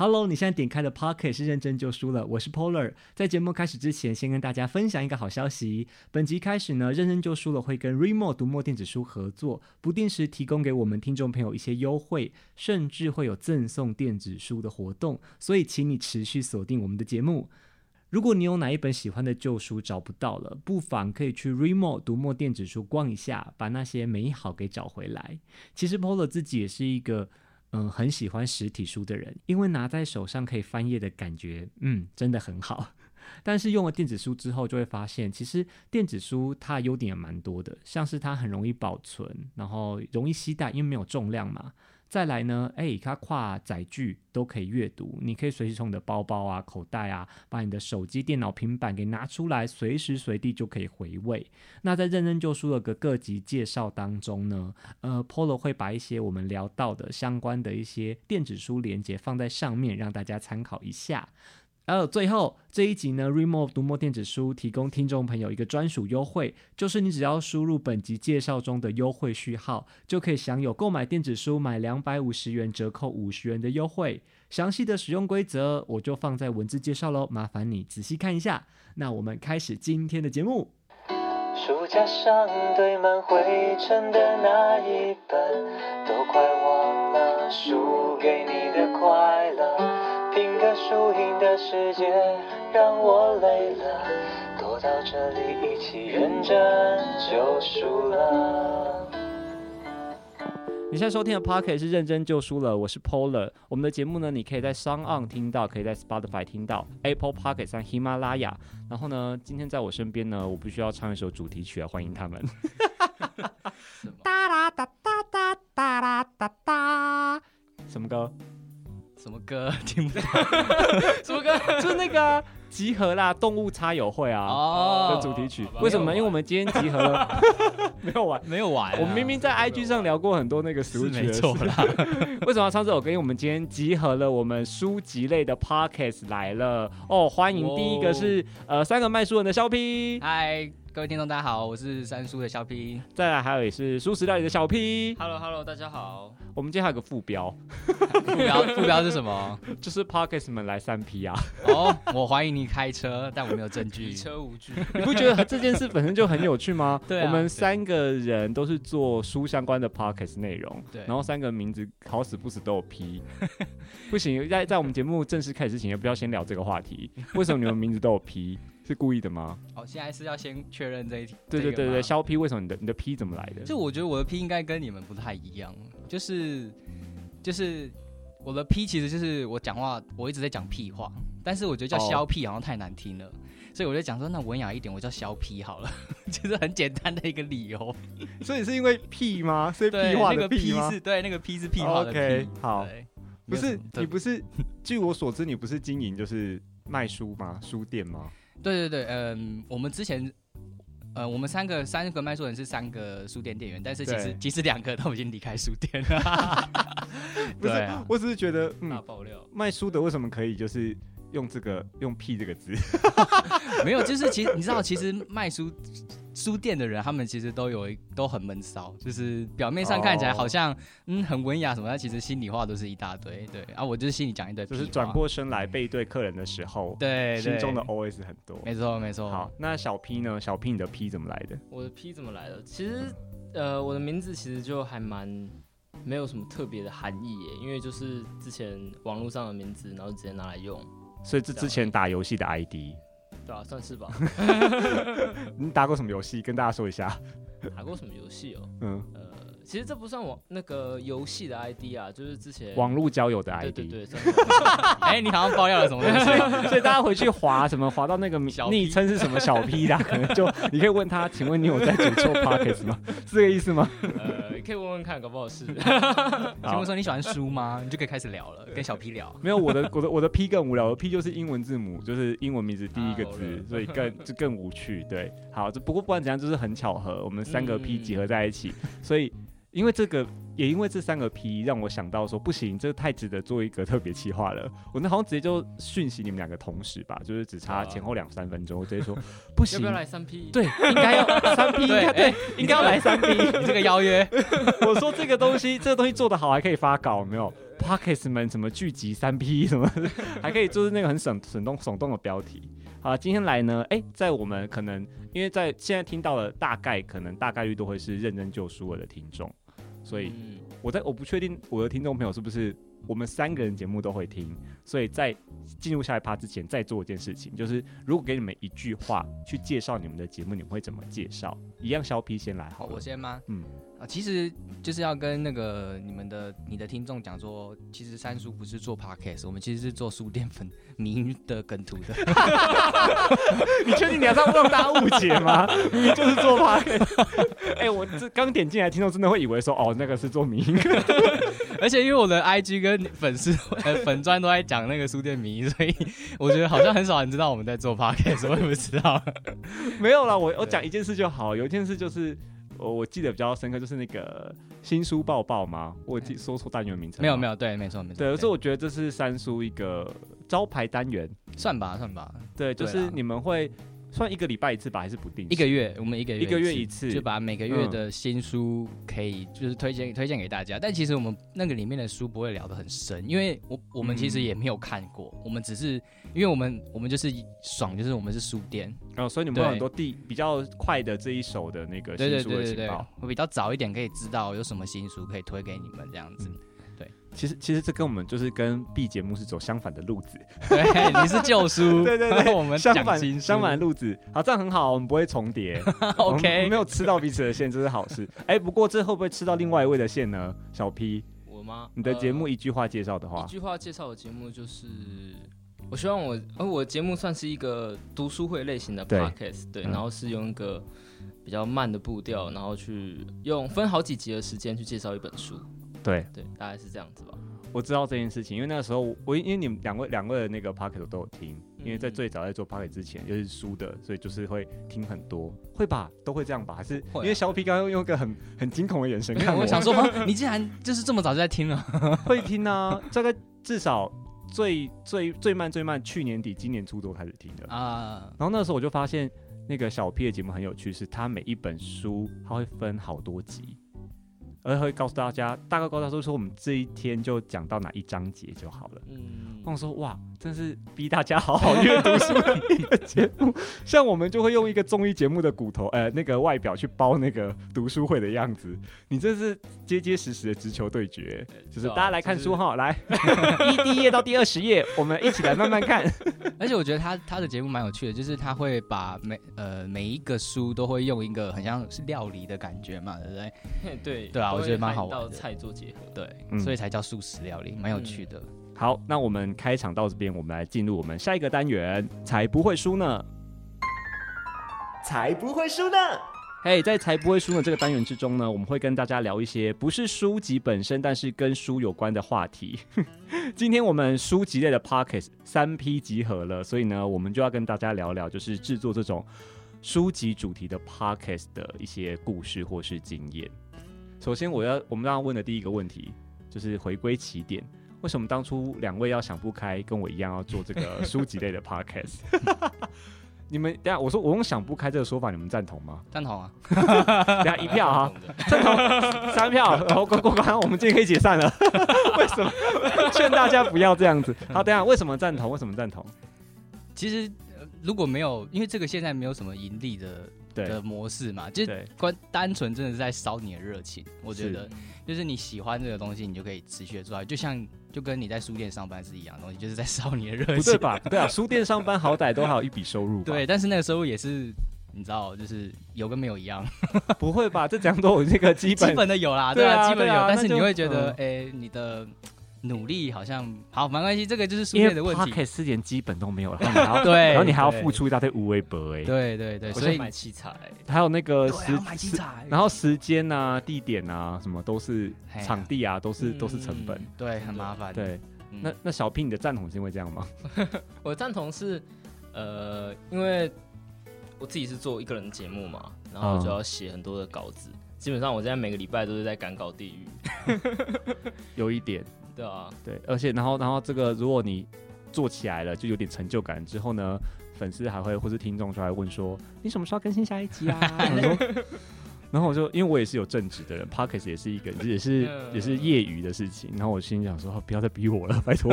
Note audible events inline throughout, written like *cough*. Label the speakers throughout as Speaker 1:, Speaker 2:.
Speaker 1: Hello，你现在点开的 Podcast 是认真就输了，我是 Polar。在节目开始之前，先跟大家分享一个好消息。本集开始呢，认真就输了会跟 Remo 读墨电子书合作，不定时提供给我们听众朋友一些优惠，甚至会有赠送电子书的活动。所以，请你持续锁定我们的节目。如果你有哪一本喜欢的旧书找不到了，不妨可以去 Remo 读墨电子书逛一下，把那些美好给找回来。其实 Polar 自己也是一个。嗯，很喜欢实体书的人，因为拿在手上可以翻页的感觉，嗯，真的很好。*laughs* 但是用了电子书之后，就会发现，其实电子书它的优点也蛮多的，像是它很容易保存，然后容易携带，因为没有重量嘛。再来呢，哎，它跨载具都可以阅读，你可以随时从你的包包啊、口袋啊，把你的手机、电脑、平板给拿出来，随时随地就可以回味。那在认真就书的个各集介绍当中呢，呃，Polo 会把一些我们聊到的相关的一些电子书连接放在上面，让大家参考一下。还有最后这一集呢，Readmoo 读墨电子书提供听众朋友一个专属优惠，就是你只要输入本集介绍中的优惠序号，就可以享有购买电子书买两百五十元折扣五十元的优惠。详细的使用规则我就放在文字介绍喽，麻烦你仔细看一下。那我们开始今天的节目。书架上堆满灰尘的那一本，都快忘了输给你的快乐。输赢的世界让我累了，躲到这里一起认真就输了。你现在收听的 Podcast 是认真就输了，我是 Polar。我们的节目呢，你可以在 SoundOn 听到，可以在 Spotify 听到，Apple Podcast 上喜马拉雅。然后呢，今天在我身边呢，我必须要唱一首主题曲来欢迎他们。哒啦哒哒哒哒啦哒哒，什么歌？
Speaker 2: 什么歌 *laughs* 听不到？
Speaker 1: 什么歌？*laughs* 就是那个、啊、集合啦，动物插友会啊的、oh, 主题曲。为什么？因为我们今天集合了，*laughs* 没有玩，
Speaker 2: 没有玩。
Speaker 1: 我们明明在 IG 上聊过很多那个 Switch 的事啦。为什么要唱这首歌？因为我们今天集合了我们书籍类的 Podcast 来了哦。欢迎第一个是、oh. 呃三个卖书人的肖 P，
Speaker 2: 嗨。各位听众，大家好，我是三叔的小 P，
Speaker 1: 再来还有也是书食料理的小
Speaker 3: P，Hello Hello，大家好。
Speaker 1: 我们今天还有个副标，
Speaker 2: 副标 *laughs* 副标是什么？
Speaker 1: 就是 Podcast 们来三 P 啊。
Speaker 2: 哦，我怀疑你开车，但我没有证据。
Speaker 3: 以车无据，
Speaker 1: 你不觉得这件事本身就很有趣吗？*laughs*
Speaker 2: 对、啊，
Speaker 1: 我们三个人都是做书相关的 Podcast 内容，对，然后三个名字好死不死都有 P，*laughs* 不行，在在我们节目正式开始之前，也不要先聊这个话题。为什么你们名字都有 P？是故意的吗？
Speaker 2: 哦，现在是要先确认这一题。
Speaker 1: 对对对对，肖 P 为什么你的你的 P 怎么来的？
Speaker 2: 就我觉得我的 P 应该跟你们不太一样，就是就是我的 P 其实就是我讲话我一直在讲屁话，但是我觉得叫肖 P 好像太难听了，哦、所以我就讲说那文雅一点，我叫肖 P 好了，其 *laughs* 实很简单的一个理由。*laughs*
Speaker 1: 所以是因为屁吗？所以屁话的屁吗？
Speaker 2: 那个 P 是对，那个 P 是屁话的 P。
Speaker 1: 哦、OK，好，不是你不是，据我所知你不是经营就是卖书吗？书店吗？
Speaker 2: 对对对，嗯，我们之前，呃，我们三个三个卖书人是三个书店店员，但是其实其实两个都已经离开书店了。*laughs*
Speaker 1: 不是，我只是觉得，嗯，爆料卖书的为什么可以就是用这个用“屁”这个字？*laughs*
Speaker 2: 没有，就是其实你知道，其实卖书。书店的人，他们其实都有一都很闷骚，就是表面上看起来好像、oh. 嗯很文雅什么，但其实心里话都是一大堆。对啊，我就是心里讲一堆，
Speaker 1: 就是转过身来背对客人的时候，
Speaker 2: 对，
Speaker 1: 心中的 OS 很多。
Speaker 2: 没错没错。
Speaker 1: 好，那小 P 呢？小 P 你的 P 怎么来的？
Speaker 3: 我的 P 怎么来的？其实呃，我的名字其实就还蛮没有什么特别的含义耶，因为就是之前网络上的名字，然后直接拿来用。
Speaker 1: 所以这之前打游戏的 ID。
Speaker 3: 对啊，算是吧。*laughs*
Speaker 1: 你打过什么游戏？跟大家说一下。
Speaker 3: 打过什么游戏哦？
Speaker 1: 嗯，
Speaker 3: 呃，其实这不算网那个游戏的 ID 啊，就是之前
Speaker 1: 网络交友的 ID。
Speaker 3: 对对对。*laughs*
Speaker 2: 哎，你好像爆料了什么东西？
Speaker 1: 所以大家回去划什么划到那个昵称是什么小 P 的，可能就你可以问他，请问你有在主做 Pockets 吗？*laughs* 是这个意思吗？
Speaker 3: 呃，可以问问看，搞不好是。*laughs* 请
Speaker 2: 问说你喜欢书吗？*laughs* 你就可以开始聊了，跟小 P 聊。
Speaker 1: 没有，我的我的我的 P 更无聊，我的 P 就是英文字母，就是英文名字第一个字，所以更 *laughs* 就更无趣。对，好，这不过不管怎样，就是很巧合，我们三个 P 集合在一起，所以。因为这个，也因为这三个 P 让我想到说，不行，这个太值得做一个特别企划了。我那好像直接就讯息你们两个同时吧，就是只差前后两三分钟，我直接说 *laughs* 不行，
Speaker 3: 要不要来三 P？
Speaker 1: 对，应该要 *laughs* 三 P，对，对，应该要来三 P。*laughs*
Speaker 2: 你这个邀约，
Speaker 1: 我说这个东西，这个东西做得好还可以发稿，没有 p o c k e t 们什么聚集三 P 什么，还可以就是那个很省省动耸动的标题。好，今天来呢，哎，在我们可能因为在现在听到的大概可能大概率都会是认真救书我的听众。所以我在我不确定我的听众朋友是不是我们三个人节目都会听，所以在进入下一趴之前，再做一件事情，就是如果给你们一句话去介绍你们的节目，你们会怎么介绍？一样，肖 P 先来好，好，
Speaker 2: 我先吗？
Speaker 1: 嗯。
Speaker 2: 啊，其实就是要跟那个你们的你的听众讲说，其实三叔不是做 podcast，我们其实是做书店粉迷的梗图的。*laughs*
Speaker 1: 你确定你要这样让大家误解吗？明明就是做 podcast。*laughs* 哎、欸，我这刚点进来，听众真的会以为说，哦，那个是做迷。*laughs*
Speaker 2: 而且因为我的 IG 跟粉丝呃粉专都在讲那个书店迷，所以我觉得好像很少人知道我们在做 podcast，我也不知道。
Speaker 1: 没有啦，我我讲一件事就好，有一件事就是。我我记得比较深刻，就是那个新书抱抱吗？我记说错单元名称。
Speaker 2: 没有没有，对，没错没错。
Speaker 1: 对，所以我觉得这是三叔一个招牌单元，
Speaker 2: 算吧算吧。
Speaker 1: 对，就是你们会。算一个礼拜一次吧，还是不定？
Speaker 2: 一个月，我们一个月
Speaker 1: 一个月一次，
Speaker 2: 就把每个月的新书可以就是推荐推荐给大家。但其实我们那个里面的书不会聊得很深，因为我我们其实也没有看过，我们只是因为我们我们就是爽，就是我们是书店，
Speaker 1: 然后所以你们有很多第比较快的这一手的那个新书的情报，对对对对，
Speaker 2: 我比较早一点可以知道有什么新书可以推给你们这样子。
Speaker 1: 其实其实这跟我们就是跟 B 节目是走相反的路子。
Speaker 2: 对，你是旧书，对 *laughs* 对对，*laughs* 我们
Speaker 1: 相反相反的路子。好，这样很好，我们不会重叠。*laughs*
Speaker 2: OK，
Speaker 1: 没有吃到彼此的线，这是好事。哎，不过这会不会吃到另外一位的线呢？小 P，
Speaker 3: 我吗？
Speaker 1: 你的节目一句话介绍的话，
Speaker 3: 一句话介绍的节目就是，我希望我，而我的节目算是一个读书会类型的 podcast，对，然后是用一个比较慢的步调，然后去用分好几集的时间去介绍一本书。
Speaker 1: 对
Speaker 3: 对，大概是这样子吧。
Speaker 1: 我知道这件事情，因为那个时候我因为你们两位两位的那个 pocket 都有听，因为在最早在做 pocket 之前就是书的，所以就是会听很多，会吧？都会这样吧？还是因为小 P 刚刚用一个很很惊恐的眼神看 *laughs* 我，
Speaker 2: 我想说，*laughs* 你竟然就是这么早就在听了？*laughs*
Speaker 1: 会听啊，这个至少最最最慢最慢去年底今年初都开始听的啊。然后那时候我就发现那个小 P 的节目很有趣，是他每一本书他会分好多集。而会告诉大家，大概告诉大家说，我们这一天就讲到哪一章节就好了。嗯，我说哇，真是逼大家好好阅读书的一个节目。像我们就会用一个综艺节目的骨头，呃，那个外表去包那个读书会的样子。你这是结结实实的直球对决，*laughs* 就是大家来看书哈，来，*laughs* 一第一页到第二十页，我们一起来慢慢看。*laughs*
Speaker 2: 而且我觉得他他的节目蛮有趣的，就是他会把每呃每一个书都会用一个很像是料理的感觉嘛，对不对？
Speaker 3: 对
Speaker 2: 对啊。我觉得蛮好玩的，
Speaker 3: 菜做结合，
Speaker 2: 对，嗯、所以才叫素食料理，蛮有趣的。
Speaker 1: 好，那我们开场到这边，我们来进入我们下一个单元，才不会输呢，才不会输呢。嘿，在才不会输呢这个单元之中呢，我们会跟大家聊一些不是书籍本身，但是跟书有关的话题。*laughs* 今天我们书籍类的 Pocket 三 P 集合了，所以呢，我们就要跟大家聊聊，就是制作这种书籍主题的 Pocket 的一些故事或是经验。首先，我要我们刚刚问的第一个问题就是回归起点，为什么当初两位要想不开，跟我一样要做这个 *laughs* 书籍类的 podcast？*laughs* 你们等下我说我用想不开这个说法，你们赞同吗？
Speaker 2: 赞同啊！*laughs*
Speaker 1: 等下一票啊，赞同三票，然后过过关，我们今天可以解散了。为什么？劝大家不要这样子。好，等下为什么赞同？为什么赞同？
Speaker 2: 其实如果没有，因为这个现在没有什么盈利的。对的模式嘛，就是关单纯真的是在烧你的热情。我觉得就是你喜欢这个东西，你就可以持续的做下去。就像就跟你在书店上班是一样的东西，就是在烧你的热情，
Speaker 1: 不对吧？*laughs* 对啊，书店上班好歹都还有一笔收入。
Speaker 2: 对，但是那个收入也是你知道，就是有跟没有一样。*laughs*
Speaker 1: 不会吧？这讲都有这个基本 *laughs*
Speaker 2: 基本的有啦，
Speaker 1: 对啊，
Speaker 2: 基本有，
Speaker 1: 啊、
Speaker 2: 但是你会觉得，哎、
Speaker 1: 嗯
Speaker 2: 欸，你的。努力好像好，没关系，这个就是书店的问题。
Speaker 1: Podcast 连基本都没有，*laughs* 然后
Speaker 2: 对，
Speaker 1: 然后你还要付出一大堆无微博哎。
Speaker 2: 对对对，
Speaker 3: 所以买器材，
Speaker 1: 还有那个时
Speaker 2: 买器材，
Speaker 1: 然后时间啊、地点啊，什么都是场地啊，都是都是成本，
Speaker 2: 对，很麻烦。
Speaker 1: 对，那那小 P 你的赞同是因为这样吗？*laughs*
Speaker 3: 我赞同是，呃，因为我自己是做一个人节目嘛，然后就要写很多的稿子，基本上我现在每个礼拜都是在赶稿地狱，*laughs*
Speaker 1: 有一点。
Speaker 3: 对啊，
Speaker 1: 对，而且然后然后这个，如果你做起来了，就有点成就感。之后呢，粉丝还会或是听众就来问说，你什么时候更新下一集啊？*laughs* 然后，然后我就因为我也是有正职的人，Podcast 也是一个也是也是业余的事情。然后我心里想说，不要再逼我了，拜托，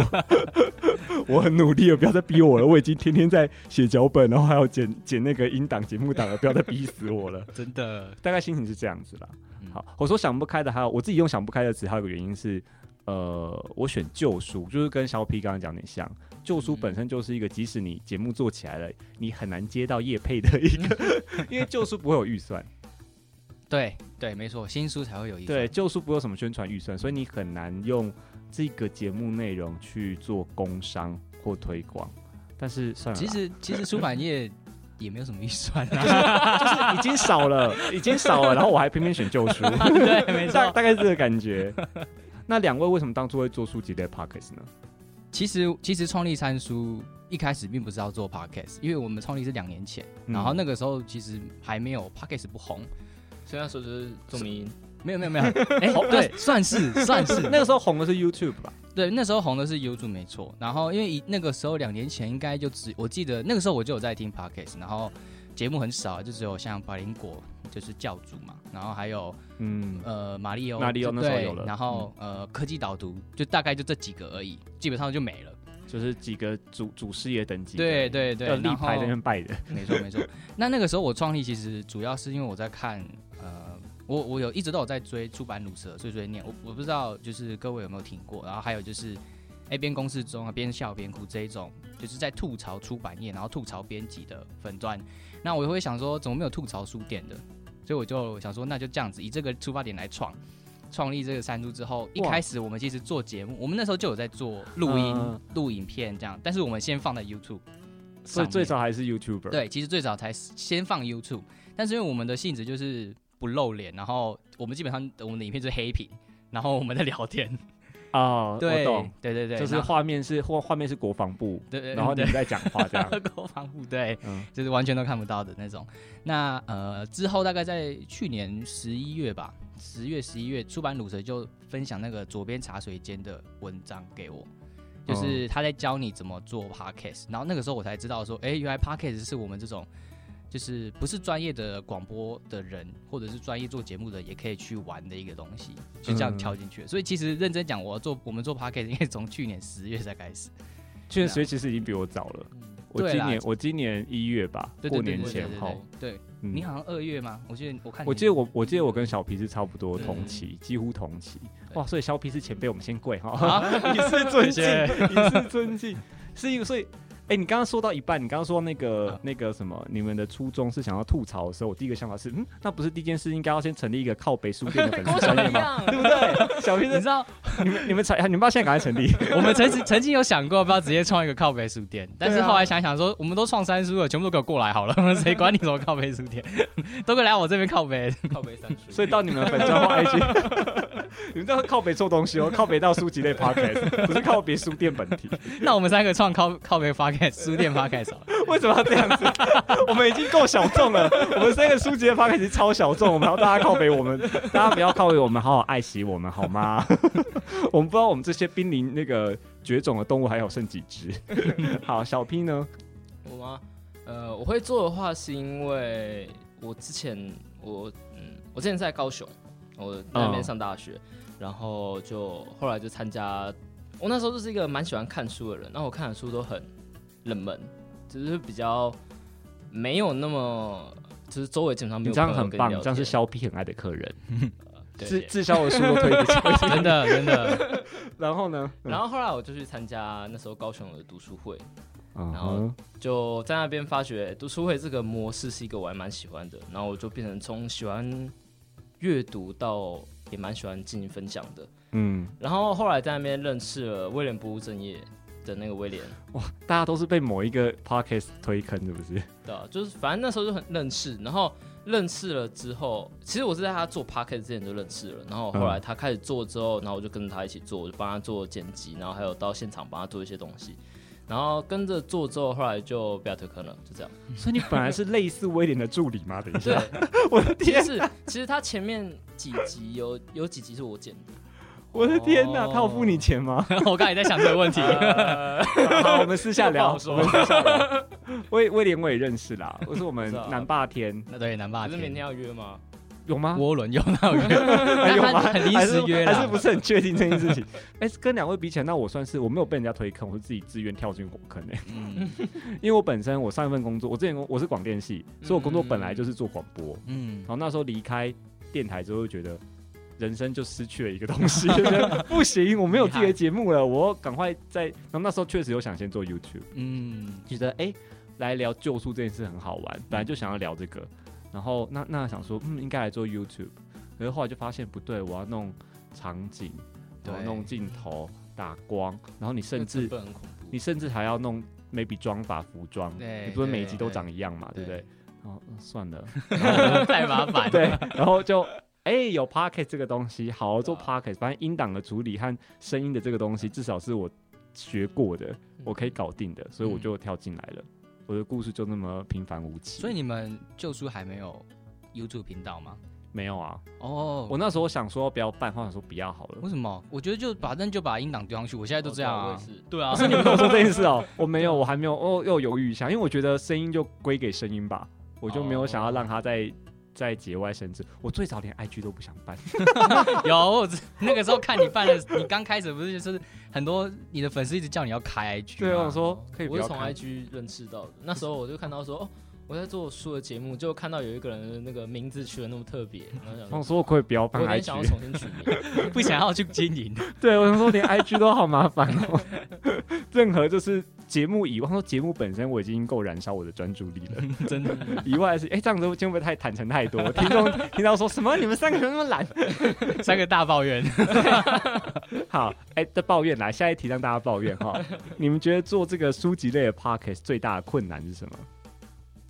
Speaker 1: *laughs* 我很努力了，不要再逼我了。我已经天天在写脚本，然后还要剪剪那个音档节目档了，不要再逼死我了。*laughs*
Speaker 2: 真的，
Speaker 1: 大概心情是这样子啦。好，我说想不开的，还有我自己用想不开的词，还有个原因是。呃，我选旧书，就是跟小 P 刚刚讲的像，旧书本身就是一个，即使你节目做起来了，你很难接到业配的一个，*laughs* 因为旧书不会有预算。
Speaker 2: 对对，没错，新书才会有预算。
Speaker 1: 对，旧书不会有什么宣传预算，所以你很难用这个节目内容去做工商或推广。但是算了，
Speaker 2: 其实其实出版业也没有什么预算啊，
Speaker 1: 就是就是已经少了，已经少了，然后我还偏偏选旧书，*laughs*
Speaker 2: 对，没错，
Speaker 1: 大大概是这个感觉。那两位为什么当初会做书籍类 podcast 呢？
Speaker 2: 其实，其实创立三书一开始并不是要做 podcast，因为我们创立是两年前，嗯、然后那个时候其实还没有 podcast 不红，
Speaker 3: 所以那时候就是做迷音，
Speaker 2: 没有没有没有，*laughs* 哎、欸，对，算是 *laughs* 算是
Speaker 1: 那个时候红的是 YouTube 吧？
Speaker 2: 对，那时候红的是 YouTube 没错。然后因为那个时候两年前应该就只我记得那个时候我就有在听 podcast，然后节目很少，就只有像百灵果就是教主嘛。然后还有，嗯呃，马里欧，
Speaker 1: 马里奥那时候有了。
Speaker 2: 然后、嗯、呃，科技导读就大概就这几个而已，基本上就没了，
Speaker 1: 就是几个主主事业等级。
Speaker 2: 对对对，
Speaker 1: 立牌在那边拜的。*laughs*
Speaker 2: 没错没错。那那个时候我创立，其实主要是因为我在看，呃，我我有一直都有在追出版鲁蛇碎碎念，我我不知道就是各位有没有听过。然后还有就是，哎，边公事中啊边笑边哭这一种，就是在吐槽出版业，然后吐槽编辑的粉钻。那我就会想说，怎么没有吐槽书店的？所以我就想说，那就这样子，以这个出发点来创创立这个三株之后，一开始我们其实做节目，我们那时候就有在做录音、录、呃、影片这样，但是我们先放在 YouTube，
Speaker 1: 所以最早还是 YouTuber。
Speaker 2: 对，其实最早才先放 YouTube，但是因为我们的性质就是不露脸，然后我们基本上我们的影片是黑屏，然后我们在聊天。
Speaker 1: 哦，对，
Speaker 2: 对对对，
Speaker 1: 就是画面是画画面是国防部，
Speaker 2: 对对，
Speaker 1: 然后你们在讲话这样，
Speaker 2: 国防部对，嗯，就是完全都看不到的那种。那呃之后大概在去年十一月吧，十月十一月，出版鲁蛇就分享那个左边茶水间的文章给我，就是他在教你怎么做 podcast，然后那个时候我才知道说，哎，原来 podcast 是我们这种。就是不是专业的广播的人，或者是专业做节目的，也可以去玩的一个东西，就这样跳进去。嗯、所以其实认真讲，我要做我们做 podcast 应该从去年十月才开始。
Speaker 1: 去年十月其实已经比我早了。嗯、我今年我今年一月吧，过年前后。
Speaker 2: 对，你好像二月吗？我记得我看，
Speaker 1: 我记得我我记得我跟小皮是差不多同期，几乎同期。哇，所以小皮是前辈，我们先跪哈。*laughs* 以示尊敬，以示尊敬，是一个所以。哎、欸，你刚刚说到一半，你刚刚说那个、啊、那个什么，你们的初衷是想要吐槽的时候，我第一个想法是，嗯，那不是第一件事应该要先成立一个靠北书店的粉丝专页吗？*laughs* 对不对？小平，你知道，你们你们才，你们不要现在赶快成立。*laughs*
Speaker 2: 我们曾曾经有想过，要不要直接创一个靠北书店，但是后来想想说，我们都创三书了，全部都给我过来好了，谁管你什么靠北书店？*laughs* 都可以来我这边靠北，
Speaker 3: 靠北三书。
Speaker 1: 所以到你们的粉专或 IG，你们这样靠北做东西哦，靠北到书籍类 podcast，*laughs* 不是靠北书店本体。
Speaker 2: 那我们三个创靠靠北 podcast 书店 podcast。*laughs*
Speaker 1: 为什么要这样子？*laughs* 我们已经够小众了。我们三个书籍的 podcast 超小众，我们要大家靠北我们，大家不要靠北我们，好好爱惜我们好吗？我们不知道我们这些濒临那个绝种的动物还有剩几只。好，小 P 呢？
Speaker 3: 我吗？呃，我会做的话是因为我之前我嗯，我之前在高雄，我在那边上大学，嗯、然后就后来就参加。我那时候就是一个蛮喜欢看书的人，然后我看的书都很冷门。只是比较没有那么，就是周围基本上没有。
Speaker 1: 这样很棒，这样是肖 P 很爱的客人，*laughs*
Speaker 3: 滞
Speaker 1: 滞销的书都推得起，*laughs*
Speaker 2: 真的真的。*laughs*
Speaker 1: 然后呢？
Speaker 3: 然后后来我就去参加那时候高雄的读书会，
Speaker 1: 然
Speaker 3: 后就在那边发觉读书会这个模式是一个我还蛮喜欢的，然后我就变成从喜欢阅读到也蛮喜欢进行分享的，
Speaker 1: 嗯，
Speaker 3: 然后后来在那边认识了威廉不务正业的那个威廉，
Speaker 1: 哇，大家都是被某一个 podcast 推坑，是不是？
Speaker 3: 对啊，就是反正那时候就很认识，然后。认识了之后，其实我是在他做 podcast 之前就认识了，然后后来他开始做之后，然后我就跟着他一起做，我就帮他做剪辑，然后还有到现场帮他做一些东西，然后跟着做之后，后来就不要推坑了，就这样。
Speaker 1: 所以你本来是类似威廉的助理吗？等一下，*laughs* 我的天，
Speaker 3: 是其实他前面几集有有几集是我剪的。
Speaker 1: 我的天哪，哦、他有付你钱吗？*laughs*
Speaker 2: 我刚才也在想这个问题。*laughs*
Speaker 1: 好，我们私下聊。我们私下聊。威威廉我也认识啦，我是我们南霸天。
Speaker 2: 那对南霸天，
Speaker 3: 是明天要约吗？
Speaker 1: 有吗？
Speaker 2: 涡轮有那有约？
Speaker 1: 有吗？
Speaker 2: 很临时约
Speaker 1: 还是不是很确定这件事情？*laughs* 哎，跟两位比起来，那我算是我没有被人家推坑，我是自己自愿跳进火坑哎。嗯，*laughs* 因为我本身我上一份工作，我之前我是广电系，所以我工作本来就是做广播。嗯，然后那时候离开电台之后，就觉得。人生就失去了一个东西，*laughs* 不行，我没有自己的节目了，我赶快在。然后那时候确实有想先做 YouTube，嗯，觉得哎、欸，来聊救赎这件事很好玩，本来就想要聊这个。然后那那想说，嗯，应该来做 YouTube，可是后来就发现不对，我要弄场景，我要弄镜头、打光，然后你甚至你甚至还要弄 maybe 妆法、服装，你不是每一集都长一样嘛，对不对？然后算了，*laughs*
Speaker 2: 太麻烦。
Speaker 1: 对，然后就。哎、欸，有 Pocket 这个东西，好好做 Pocket，反正音档的处理和声音的这个东西，至少是我学过的，我可以搞定的，所以我就跳进来了。我的故事就那么平凡无奇。
Speaker 2: 所以你们旧书还没有 YouTube 频道吗？
Speaker 1: 没有啊。哦
Speaker 2: ，oh,
Speaker 1: 我那时候想说不要办，或者说不要好了。
Speaker 2: 为什么？我觉得就反正就把音档丢上去。我现在都这样啊。对啊。
Speaker 1: 可是你们跟我说这件事哦、*laughs* 喔，我没有，我还没有。哦，又犹豫一下，因为我觉得声音就归给声音吧，我就没有想要让他在。在节外生枝，我最早连 IG 都不想办。*laughs*
Speaker 2: 有那个时候看你办的，你刚开始不是就是很多你的粉丝一直叫你要开 IG？
Speaker 1: 对啊，我说可以不要。
Speaker 3: 我是从 IG 认识到的，那时候我就看到说，哦，我在做书的节目，就看到有一个人的那个名字取的那么特别，然后
Speaker 1: 我说我可以不要办 IG，
Speaker 3: 我想要重新取名，*laughs*
Speaker 2: 不想要去经营。*laughs*
Speaker 1: 对，我想说连 IG 都好麻烦哦，任何就是。节目以外，说节目本身我已经够燃烧我的专注力了，
Speaker 2: 真的。*laughs*
Speaker 1: 以外是，哎、欸，这样子会不会太坦诚太多？听众听到说什么？你们三个人那么懒？
Speaker 2: 三个大抱怨。
Speaker 1: 好，哎、欸，的抱怨来，下一题让大家抱怨哈。你们觉得做这个书籍类的 podcast 最大的困难是什么？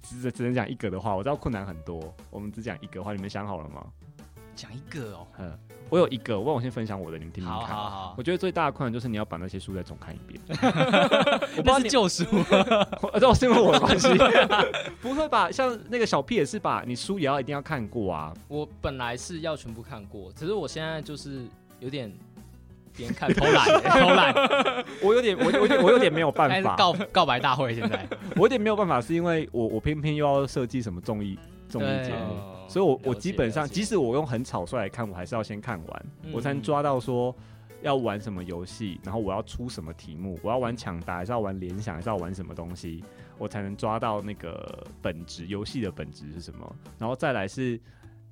Speaker 1: 只只能讲一个的话，我知道困难很多，我们只讲一个的话，你们想好了吗？
Speaker 2: 讲一个哦，
Speaker 1: 嗯，我有一个，我我先分享我的，你们听听看。
Speaker 2: 好好好，
Speaker 1: 我觉得最大的困难就是你要把那些书再重看一遍。*laughs*
Speaker 2: 我不是旧书，*laughs*
Speaker 1: 这是因为我的关系。*laughs* 不会吧？像那个小 P 也是吧？你书也要一定要看过啊。
Speaker 3: 我本来是要全部看过，只是我现在就是有点边看偷懒，*laughs* 偷懒。
Speaker 1: 我有点，我有点，我有点没有办法。
Speaker 2: 告告白大会现在，*laughs*
Speaker 1: 我有点没有办法，是因为我我偏偏又要设计什么综艺综艺节目。所以我，我我基本上，即使我用很草率来看，我还是要先看完，嗯、我才能抓到说要玩什么游戏，然后我要出什么题目，我要玩抢答，还是要玩联想，还是要玩什么东西，我才能抓到那个本质，游戏的本质是什么。然后再来是，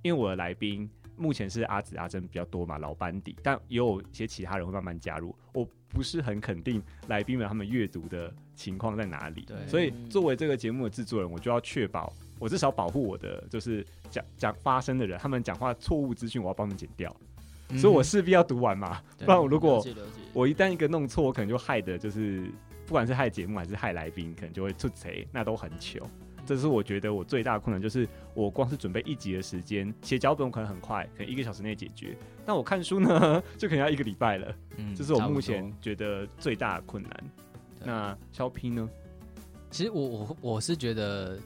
Speaker 1: 因为我的来宾目前是阿紫、阿珍比较多嘛，老班底，但也有一些其他人会慢慢加入，我不是很肯定来宾们他们阅读的情况在哪里。所以作为这个节目的制作人，我就要确保。我至少保护我的就是讲讲发声的人，他们讲话错误资讯，我要帮他们剪掉，嗯、所以我势必要读完嘛，不然我如果我一旦一个弄错，我可能就害的，就是不管是害节目还是害来宾，可能就会出贼，那都很糗。这是我觉得我最大的困难，就是我光是准备一集的时间，写脚本可能很快，可能一个小时内解决，但我看书呢，*laughs* 就可能要一个礼拜了。嗯，这是我目前觉得最大的困难。对那肖 P 呢？
Speaker 2: 其实我我我是觉得。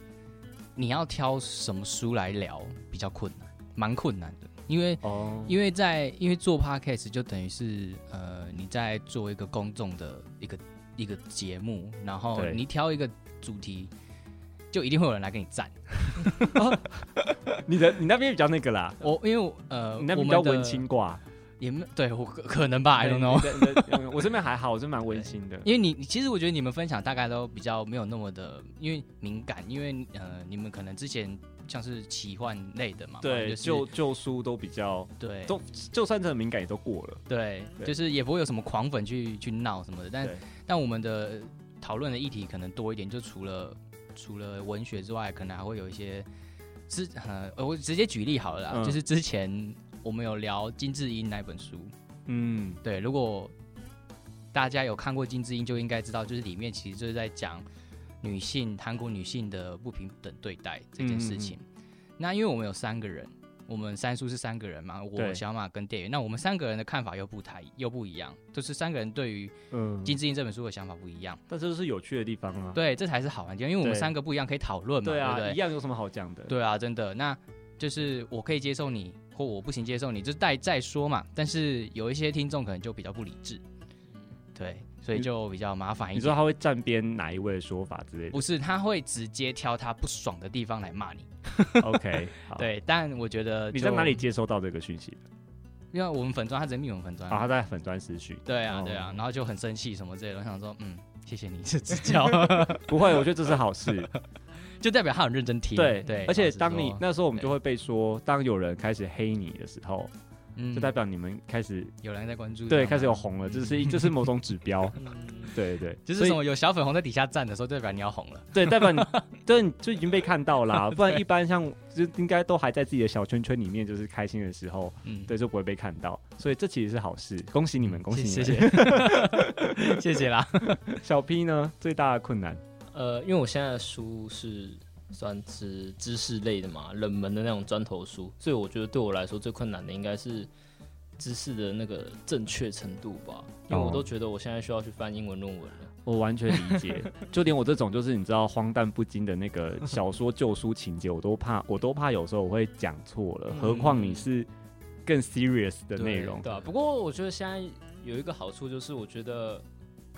Speaker 2: 你要挑什么书来聊比较困难，蛮困难的，因为哦，因为在因为做 podcast 就等于是呃你在做一个公众的一个一个节目，然后你挑一个主题，就一定会有人来跟你赞。*laughs*
Speaker 1: 你的你那边比较那个啦，
Speaker 2: 我因为呃
Speaker 1: 你那边比较文青挂。
Speaker 2: 也没对我可可能吧，I don't know。
Speaker 1: 我这边还好，我这边蛮温馨的。
Speaker 2: 因为你其实我觉得你们分享大概都比较没有那么的，因为敏感，因为呃你们可能之前像是奇幻类的嘛，
Speaker 1: 对，旧旧书都比较对，都就算这很敏感也都过了。
Speaker 2: 对，就是也不会有什么狂粉去去闹什么的。但但我们的讨论的议题可能多一点，就除了除了文学之外，可能还会有一些之呃，我直接举例好了啦，嗯、就是之前我们有聊金智英那本书，嗯，对，如果大家有看过金智英，就应该知道，就是里面其实就是在讲女性韩国女性的不平等对待这件事情。嗯、那因为我们有三个人。我们三叔是三个人嘛，我小马跟店员，那我们三个人的看法又不太又不一样，就是三个人对于《金智英》这本书的想法不一样，
Speaker 1: 但这就是有趣的地方啊。
Speaker 2: 对，这才是好玩的地方，因为我们三个不一样，可以讨论嘛，对，啊，对不对？
Speaker 1: 一样有什么好讲的？
Speaker 2: 对啊，真的，那就是我可以接受你，或我不行接受你，就再再说嘛。但是有一些听众可能就比较不理智，对。所以就比较麻烦一点。
Speaker 1: 你说他会站边哪一位的说法之类的？
Speaker 2: 不是，他会直接挑他不爽的地方来骂你。*laughs*
Speaker 1: OK，好
Speaker 2: 对，但我觉得
Speaker 1: 你在哪里接收到这个讯息的？
Speaker 2: 因为我们粉砖，他直接密我们粉砖，
Speaker 1: 啊，他在粉砖私讯。
Speaker 2: 对啊，对啊，然后就很生气什么之类的。我想说，嗯，谢谢你是指教。*laughs*
Speaker 1: 不会，我觉得这是好事，*laughs*
Speaker 2: 就代表他很认真听。
Speaker 1: 对对，而且当你那时候我们就会被说，当有人开始黑你的时候。就代表你们开始
Speaker 2: 有人在关注，
Speaker 1: 对，开始有红了，这是这是某种指标，*laughs* 对对，
Speaker 2: 就是什么有小粉红在底下站的时候，代表你要红了，
Speaker 1: 对，代表你 *laughs* 对，就已经被看到啦，*laughs* 不然一般像就应该都还在自己的小圈圈里面，就是开心的时候，嗯，对，就不会被看到，所以这其实是好事，恭喜你们，恭喜你们，谢谢，
Speaker 2: 谢谢啦。
Speaker 1: 小 P 呢，最大的困难，
Speaker 3: 呃，因为我现在的书是。算是知识类的嘛，冷门的那种砖头书，所以我觉得对我来说最困难的应该是知识的那个正确程度吧，因为我都觉得我现在需要去翻英文论文了。
Speaker 1: 我完全理解，*laughs* 就连我这种就是你知道荒诞不经的那个小说旧书情节，我都怕，我都怕有时候我会讲错了，何况你是更 serious 的内容。
Speaker 3: 对，对啊，不过我觉得现在有一个好处就是，我觉得。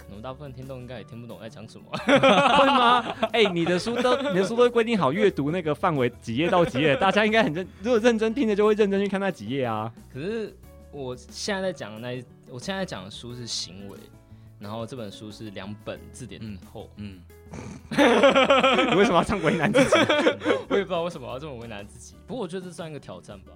Speaker 3: 可能大部分听众应该也听不懂在讲什么，*laughs*
Speaker 1: 会吗？哎、欸，你的书都你的书都会规定好阅读那个范围几页到几页，*laughs* 大家应该很认，如果认真听着就会认真去看那几页啊。
Speaker 3: 可是我现在在讲的那，我现在讲的书是行为，然后这本书是两本字典厚，嗯，*laughs*
Speaker 1: 你为什么要这么为难自己？
Speaker 3: 我也不知道为什么要这么为难自己。不过我觉得这算一个挑战吧，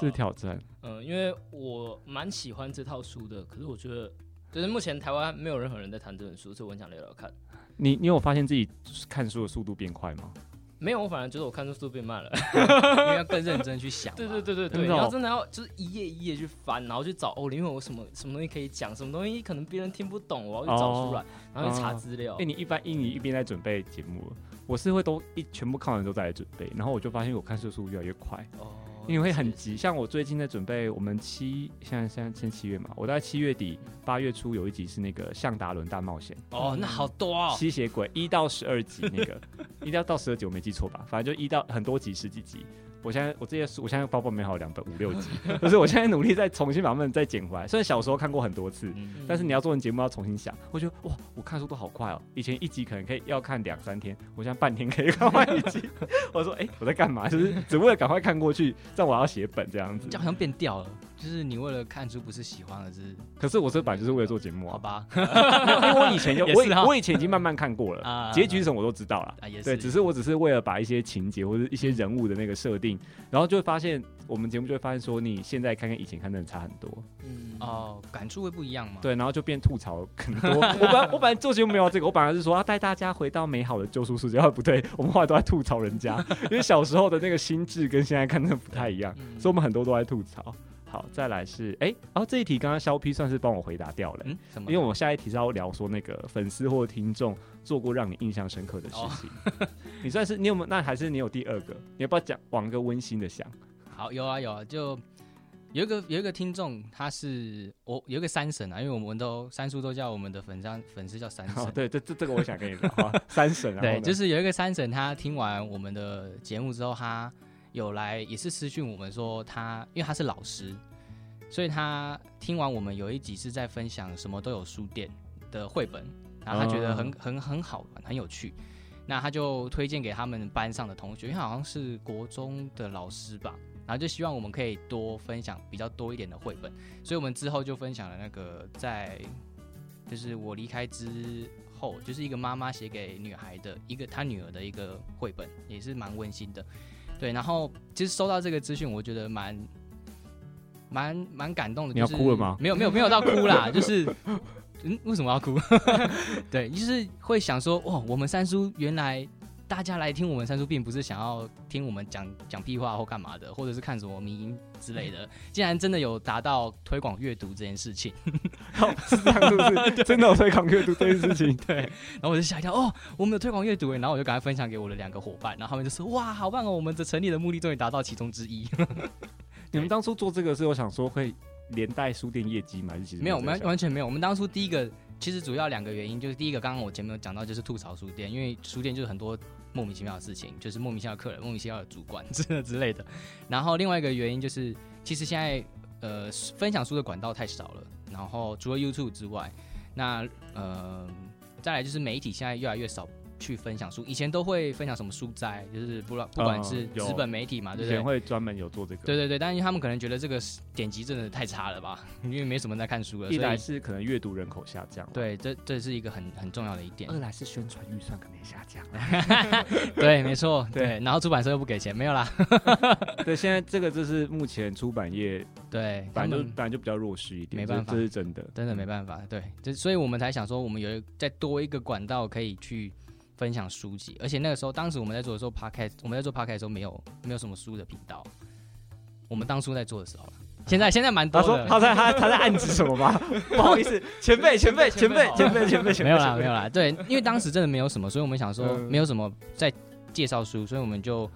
Speaker 1: 是挑战。
Speaker 3: 嗯，因为我蛮喜欢这套书的，可是我觉得。就是目前台湾没有任何人在谈这本书，所以我很想聊聊看。
Speaker 1: 你你有发现自己看书的速度变快吗？
Speaker 3: 没有，我反而觉得我看书速度变慢了，*laughs*
Speaker 2: 因为要更认真去想。
Speaker 3: 对对对对对，你要真的要就是一页一页去翻，然后去找哦，里面有什么什么东西可以讲，什么东西可能别人听不懂，我要去找出来，然后去查资料。哎、
Speaker 1: 哦，你一般英语一边在准备节目，我是会都一全部看完之后再来准备，然后我就发现我看书速度越来越快。哦。因为会很急，像我最近在准备，我们七现在现在现七月嘛，我在七月底八月初有一集是那个向达伦大冒险
Speaker 2: 哦，那好多哦，
Speaker 1: 吸血鬼一到十二集那个，*laughs* 一定要到十二集我没记错吧，反正就一到很多集十几集。我现在我这些书，我现在包包没好两本五六集，*laughs* 可是我现在努力再重新把它们再捡回来。虽然小时候看过很多次，但是你要做成节目要重新想。我觉得哇，我看书都好快哦，以前一集可能可以要看两三天，我现在半天可以看完一集。*laughs* 我说哎、欸，我在干嘛？就是只为了赶快看过去，这样我要写本这样子。
Speaker 2: 这样好像变掉了。就是你为了看书不是喜欢而，是
Speaker 1: 可是我这版就是为了做节目，
Speaker 2: 好吧？
Speaker 1: 因为我以前就 *laughs* 我我以前已经慢慢看过了，*laughs* 结局是什么我都知道了。对，只是我只是为了把一些情节或者一些人物的那个设定，然后就会发现我们节目就会发现说，你现在看跟以前看的差很多。
Speaker 2: 嗯哦，感触会不一样嘛？
Speaker 1: 对，然后就变吐槽很多。*laughs* 我本来我本来做节目没有这个，我本来是说要带大家回到美好的旧书世界，不对，我们后来都在吐槽人家，因为小时候的那个心智跟现在看的不太一样，所以我们很多都在吐槽。好，再来是哎，然后这一题刚刚肖 P 算是帮我回答掉了，嗯，什么？因为我下一题是要聊说那个粉丝或听众做过让你印象深刻的事情，哦、*laughs* 你算是你有没有？那还是你有第二个？你要不要讲往一个温馨的想？
Speaker 2: 好，有啊有啊，就有一个有一个听众，他是我有一个三婶啊，因为我们都三叔都叫我们的粉丝粉丝叫三婶，
Speaker 1: 对，这这这个我想跟你聊三婶啊，*laughs*
Speaker 2: 对，就是有一个三婶，他听完我们的节目之后，他。有来也是私讯我们说他，因为他是老师，所以他听完我们有一集是在分享什么都有书店的绘本，然后他觉得很很很好玩，很有趣，那他就推荐给他们班上的同学，因为好像是国中的老师吧，然后就希望我们可以多分享比较多一点的绘本，所以我们之后就分享了那个在就是我离开之后，就是一个妈妈写给女孩的一个她女儿的一个绘本，也是蛮温馨的。对，然后其实收到这个资讯，我觉得蛮蛮蛮感动的。
Speaker 1: 你要哭了吗？
Speaker 2: 没有没有没有到哭啦，就是嗯，为什么要哭？*laughs* 对，就是会想说，哇，我们三叔原来。大家来听我们三叔，并不是想要听我们讲讲屁话或干嘛的，或者是看什么迷音之类的。竟然真的有达到推广阅读这件事情，*laughs*
Speaker 1: 是这样，是不是？*laughs* 真的有推广阅读这件事情？
Speaker 2: 对。然后我就吓一跳，哦，我们有推广阅读，然后我就赶快分享给我的两个伙伴，然后他们就说，哇，好棒哦，我们的成立的目的终于达到其中之一。*laughs*
Speaker 1: 你们当初做这个是有想说会连带书店业绩吗？还是其实
Speaker 2: 没有，我们完全没有。我们当初第一个其实主要两个原因，就是第一个刚刚我前面有讲到，就是吐槽书店，因为书店就是很多。莫名其妙的事情，就是莫名其妙的客人，莫名其妙的主管之类 *laughs* 之类的。然后另外一个原因就是，其实现在呃分享书的管道太少了。然后除了 YouTube 之外，那呃再来就是媒体现在越来越少。去分享书，以前都会分享什么书斋，就是不不管是资本媒体嘛，对不对？
Speaker 1: 以前会专门有做这个。
Speaker 2: 对对对，但是他们可能觉得这个点击真的太差了吧，*laughs* 因为没什么在看书了。
Speaker 1: 一来是可能阅读人口下降，
Speaker 2: 对，这这是一个很很重要的一点。
Speaker 1: 二来是宣传预算可能也下降。*laughs*
Speaker 2: 对，没错，*laughs* 对。然后出版社又不给钱，没有啦。
Speaker 1: 对，现在这个就是目前出版业
Speaker 2: 对，
Speaker 1: 反正就反正就比较弱势一点，
Speaker 2: 没办法，
Speaker 1: 这是真的，
Speaker 2: 真的没办法。对，这所以我们才想说，我们有再多一个管道可以去。分享书籍，而且那个时候，当时我们在做的时候，Podcast，我们在做 Podcast 的时候，没有没有什么书的频道。我们当初在做的时候，现在现在蛮多的。
Speaker 1: 他说他在他他在暗指什么吗？*laughs* 不好意思，前辈前辈前辈前辈前辈前辈，
Speaker 2: 没有啦没有啦。对，因为当时真的没有什么，所以我们想说没有什么在介绍书，所以我们就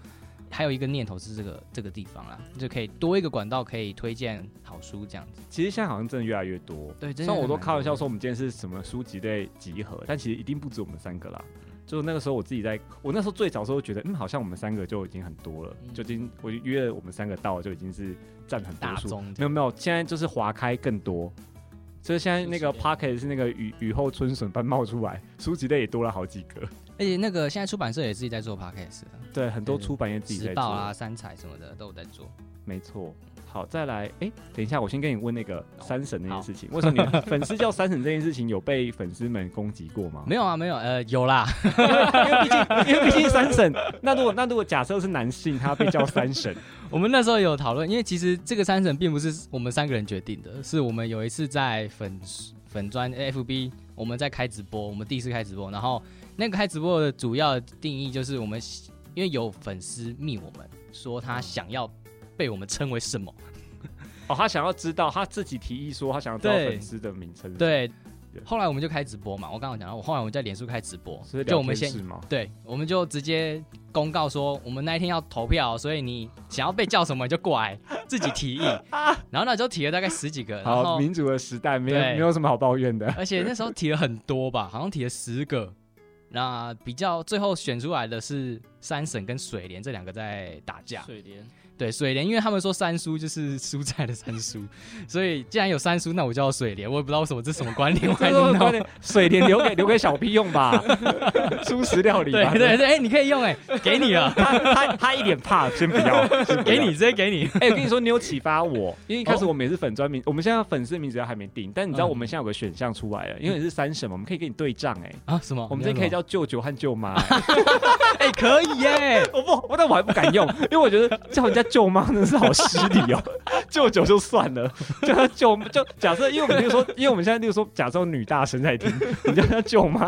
Speaker 2: 还有一个念头是这个这个地方啦，就可以多一个管道可以推荐好书这样子。
Speaker 1: 其实现在好像真的越来越多。
Speaker 2: 对，
Speaker 1: 虽然我都开玩笑说我们今天是什么书籍类集合，但其实一定不止我们三个啦。就那个时候，我自己在，我那时候最早的时候觉得，嗯，好像我们三个就已经很多了，就已经我约了我们三个到，就已经是占很多数。没有没有，现在就是划开更多，所以现在那个 Pocket 是那个雨雨后春笋般冒出来，书籍类也多了好几个。
Speaker 2: 而且那个现在出版社也自己在做 Pocket，
Speaker 1: 对，很多出版业自己在做，
Speaker 2: 时报啊、三彩什么的都有在做，
Speaker 1: 没错。好，再来，哎、欸，等一下，我先跟你问那个三神那件事情。为什么你粉丝叫三神这件事情有被粉丝们攻击过吗？*laughs*
Speaker 2: 没有啊，没有，呃，有啦，*laughs*
Speaker 1: 因为毕竟，因为毕竟三神。那如果那如果假设是男性，他被叫三神，*laughs*
Speaker 2: 我们那时候有讨论，因为其实这个三神并不是我们三个人决定的，是我们有一次在粉粉专 FB，我们在开直播，我们第一次开直播，然后那个开直播的主要定义就是我们因为有粉丝密我们说他想要。被我们称为什么？
Speaker 1: 哦，他想要知道，他自己提议说他想要知道粉丝的名称。
Speaker 2: 对，后来我们就开直播嘛。我刚刚讲到，我后来我们在脸书开直播，就我们先对，我们就直接公告说，我们那一天要投票，所以你想要被叫什么你就过来自己提议。*laughs* 然后那时候提了大概十几个，
Speaker 1: 好，民主的时代没有没有什么好抱怨的。
Speaker 2: 而且那时候提了很多吧，好像提了十个。那比较最后选出来的是三婶跟水莲这两个在打架。
Speaker 3: 水莲。
Speaker 2: 对水莲，因为他们说三叔就是蔬菜的三叔，所以既然有三叔，那我叫水莲。我也不知道为什么这是什么观念，我还是观念。
Speaker 1: 水莲留给留给小 P 用吧，*laughs* 蔬食料理。
Speaker 2: 对对对，哎、欸，你可以用哎、欸，给你了。
Speaker 1: 他他他一点怕，先不要，
Speaker 2: 给你直接给你。
Speaker 1: 哎、欸，我跟你说，你有启发我，*laughs* 因为一开始我们也是粉专名，我们现在粉丝名字还没定，但你知道我们现在有个选项出来了，因为你是三婶嘛，我们可以跟你对账哎。
Speaker 2: 啊什么？
Speaker 1: 我们这可以叫舅舅和舅妈。
Speaker 2: 哎，可以耶！*laughs*
Speaker 1: 我不，我但我还不敢用，因为我觉得叫人家舅妈真的是好。好失礼哦，*laughs* 舅舅就算了，叫他舅就假设，因为我们就说，因为我们现在就说，假设女大神在听，你叫他舅妈。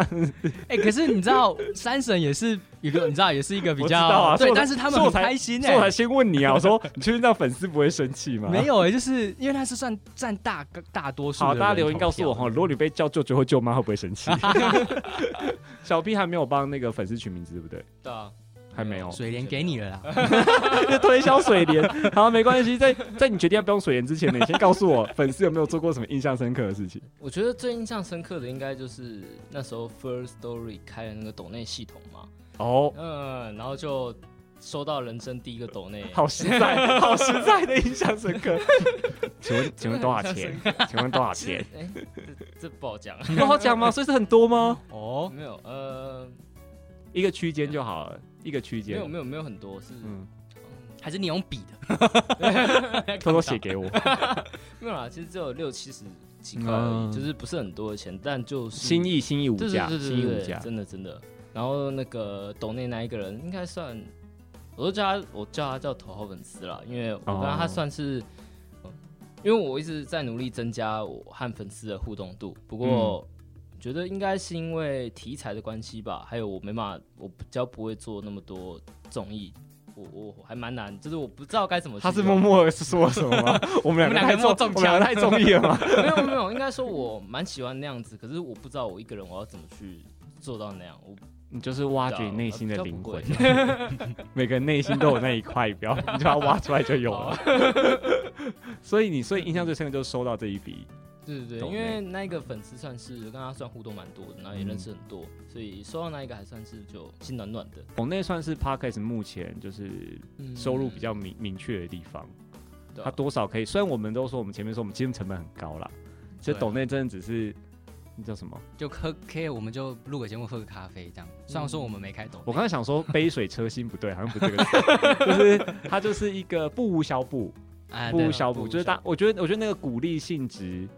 Speaker 2: 哎、欸，可是你知道，三婶也是一个，你知道，也是一个比较，
Speaker 1: 啊、
Speaker 2: 对，但是他们很开心哎、欸，
Speaker 1: 所以我才先问你啊，我说你确定这样粉丝不会生气吗？
Speaker 2: 没有哎、欸，就是因为他是算占大大多数。
Speaker 1: 好，大家留言告诉我哈，如果你被叫舅舅或舅妈，会不会生气？*laughs* 小 P 还没有帮那个粉丝取名字，对不对？
Speaker 3: 对啊。
Speaker 1: 还没有
Speaker 2: 水莲给你了啦，*laughs*
Speaker 1: 推销水莲。好，没关系，在在你决定要不用水莲之前呢，你先告诉我粉丝有没有做过什么印象深刻的事情。
Speaker 3: 我觉得最印象深刻的应该就是那时候 First Story 开了那个抖内系统嘛。
Speaker 1: 哦，
Speaker 3: 嗯，然后就收到人生第一个抖内，
Speaker 1: 好实在，*laughs* 好实在的印象深刻。*laughs* 请问请问多少钱？请问多少钱？哎，
Speaker 3: 这不好讲，
Speaker 1: 不好讲吗？所以是很多吗？
Speaker 3: 哦，没有，呃，
Speaker 1: 一个区间就好了。一个区间。
Speaker 3: 没有没有没有很多是嗯，
Speaker 2: 还是你用笔的。*laughs*
Speaker 1: 偷偷写给我。*laughs*
Speaker 3: 没有啦，其实只有六七十几块而已，就是不是很多的钱，但就是
Speaker 1: 心意心意无价，心意无价，
Speaker 3: 真的真的。然后那个抖内那一个人应该算，我都叫他我叫他叫头号粉丝啦，因为我跟他他算是因为我一直在努力增加我和粉丝的互动度，不过、嗯、觉得应该是因为题材的关系吧，还有我没办法，我比较不会做那么多综艺。我我还蛮难，就是我不知道该怎么。
Speaker 1: 他是默默的说什么吗？*laughs* 我们两个太中，我们两个太综艺了吗？*laughs*
Speaker 3: 没有没有，应该说我蛮喜欢那样子，可是我不知道我一个人我要怎么去做到那样。我
Speaker 1: 你就是挖掘内心的灵魂，*laughs* 每个人内心都有那一块，不要你就把它挖出来就有了。所以你所以印象最深的就是收到这一笔。
Speaker 3: 对对对，因为那一个粉丝算是跟他算互动蛮多的，然后也认识很多，嗯、所以收到那一个还算是就心暖暖的。
Speaker 1: 抖内算是 Podcast 目前就是收入比较明、嗯、明确的地方，他、啊、多少可以？虽然我们都说我们前面说我们节目成本很高啦，其实抖内真的只是那叫什么？
Speaker 2: 就喝 K，我们就录个节目喝个咖啡这样。虽然说我们没开抖，
Speaker 1: 我刚才想说杯水车薪不对，好像不是这个词，就是它就是一个不无小补，不无小补，就是大。我觉得我觉得那个鼓励性质。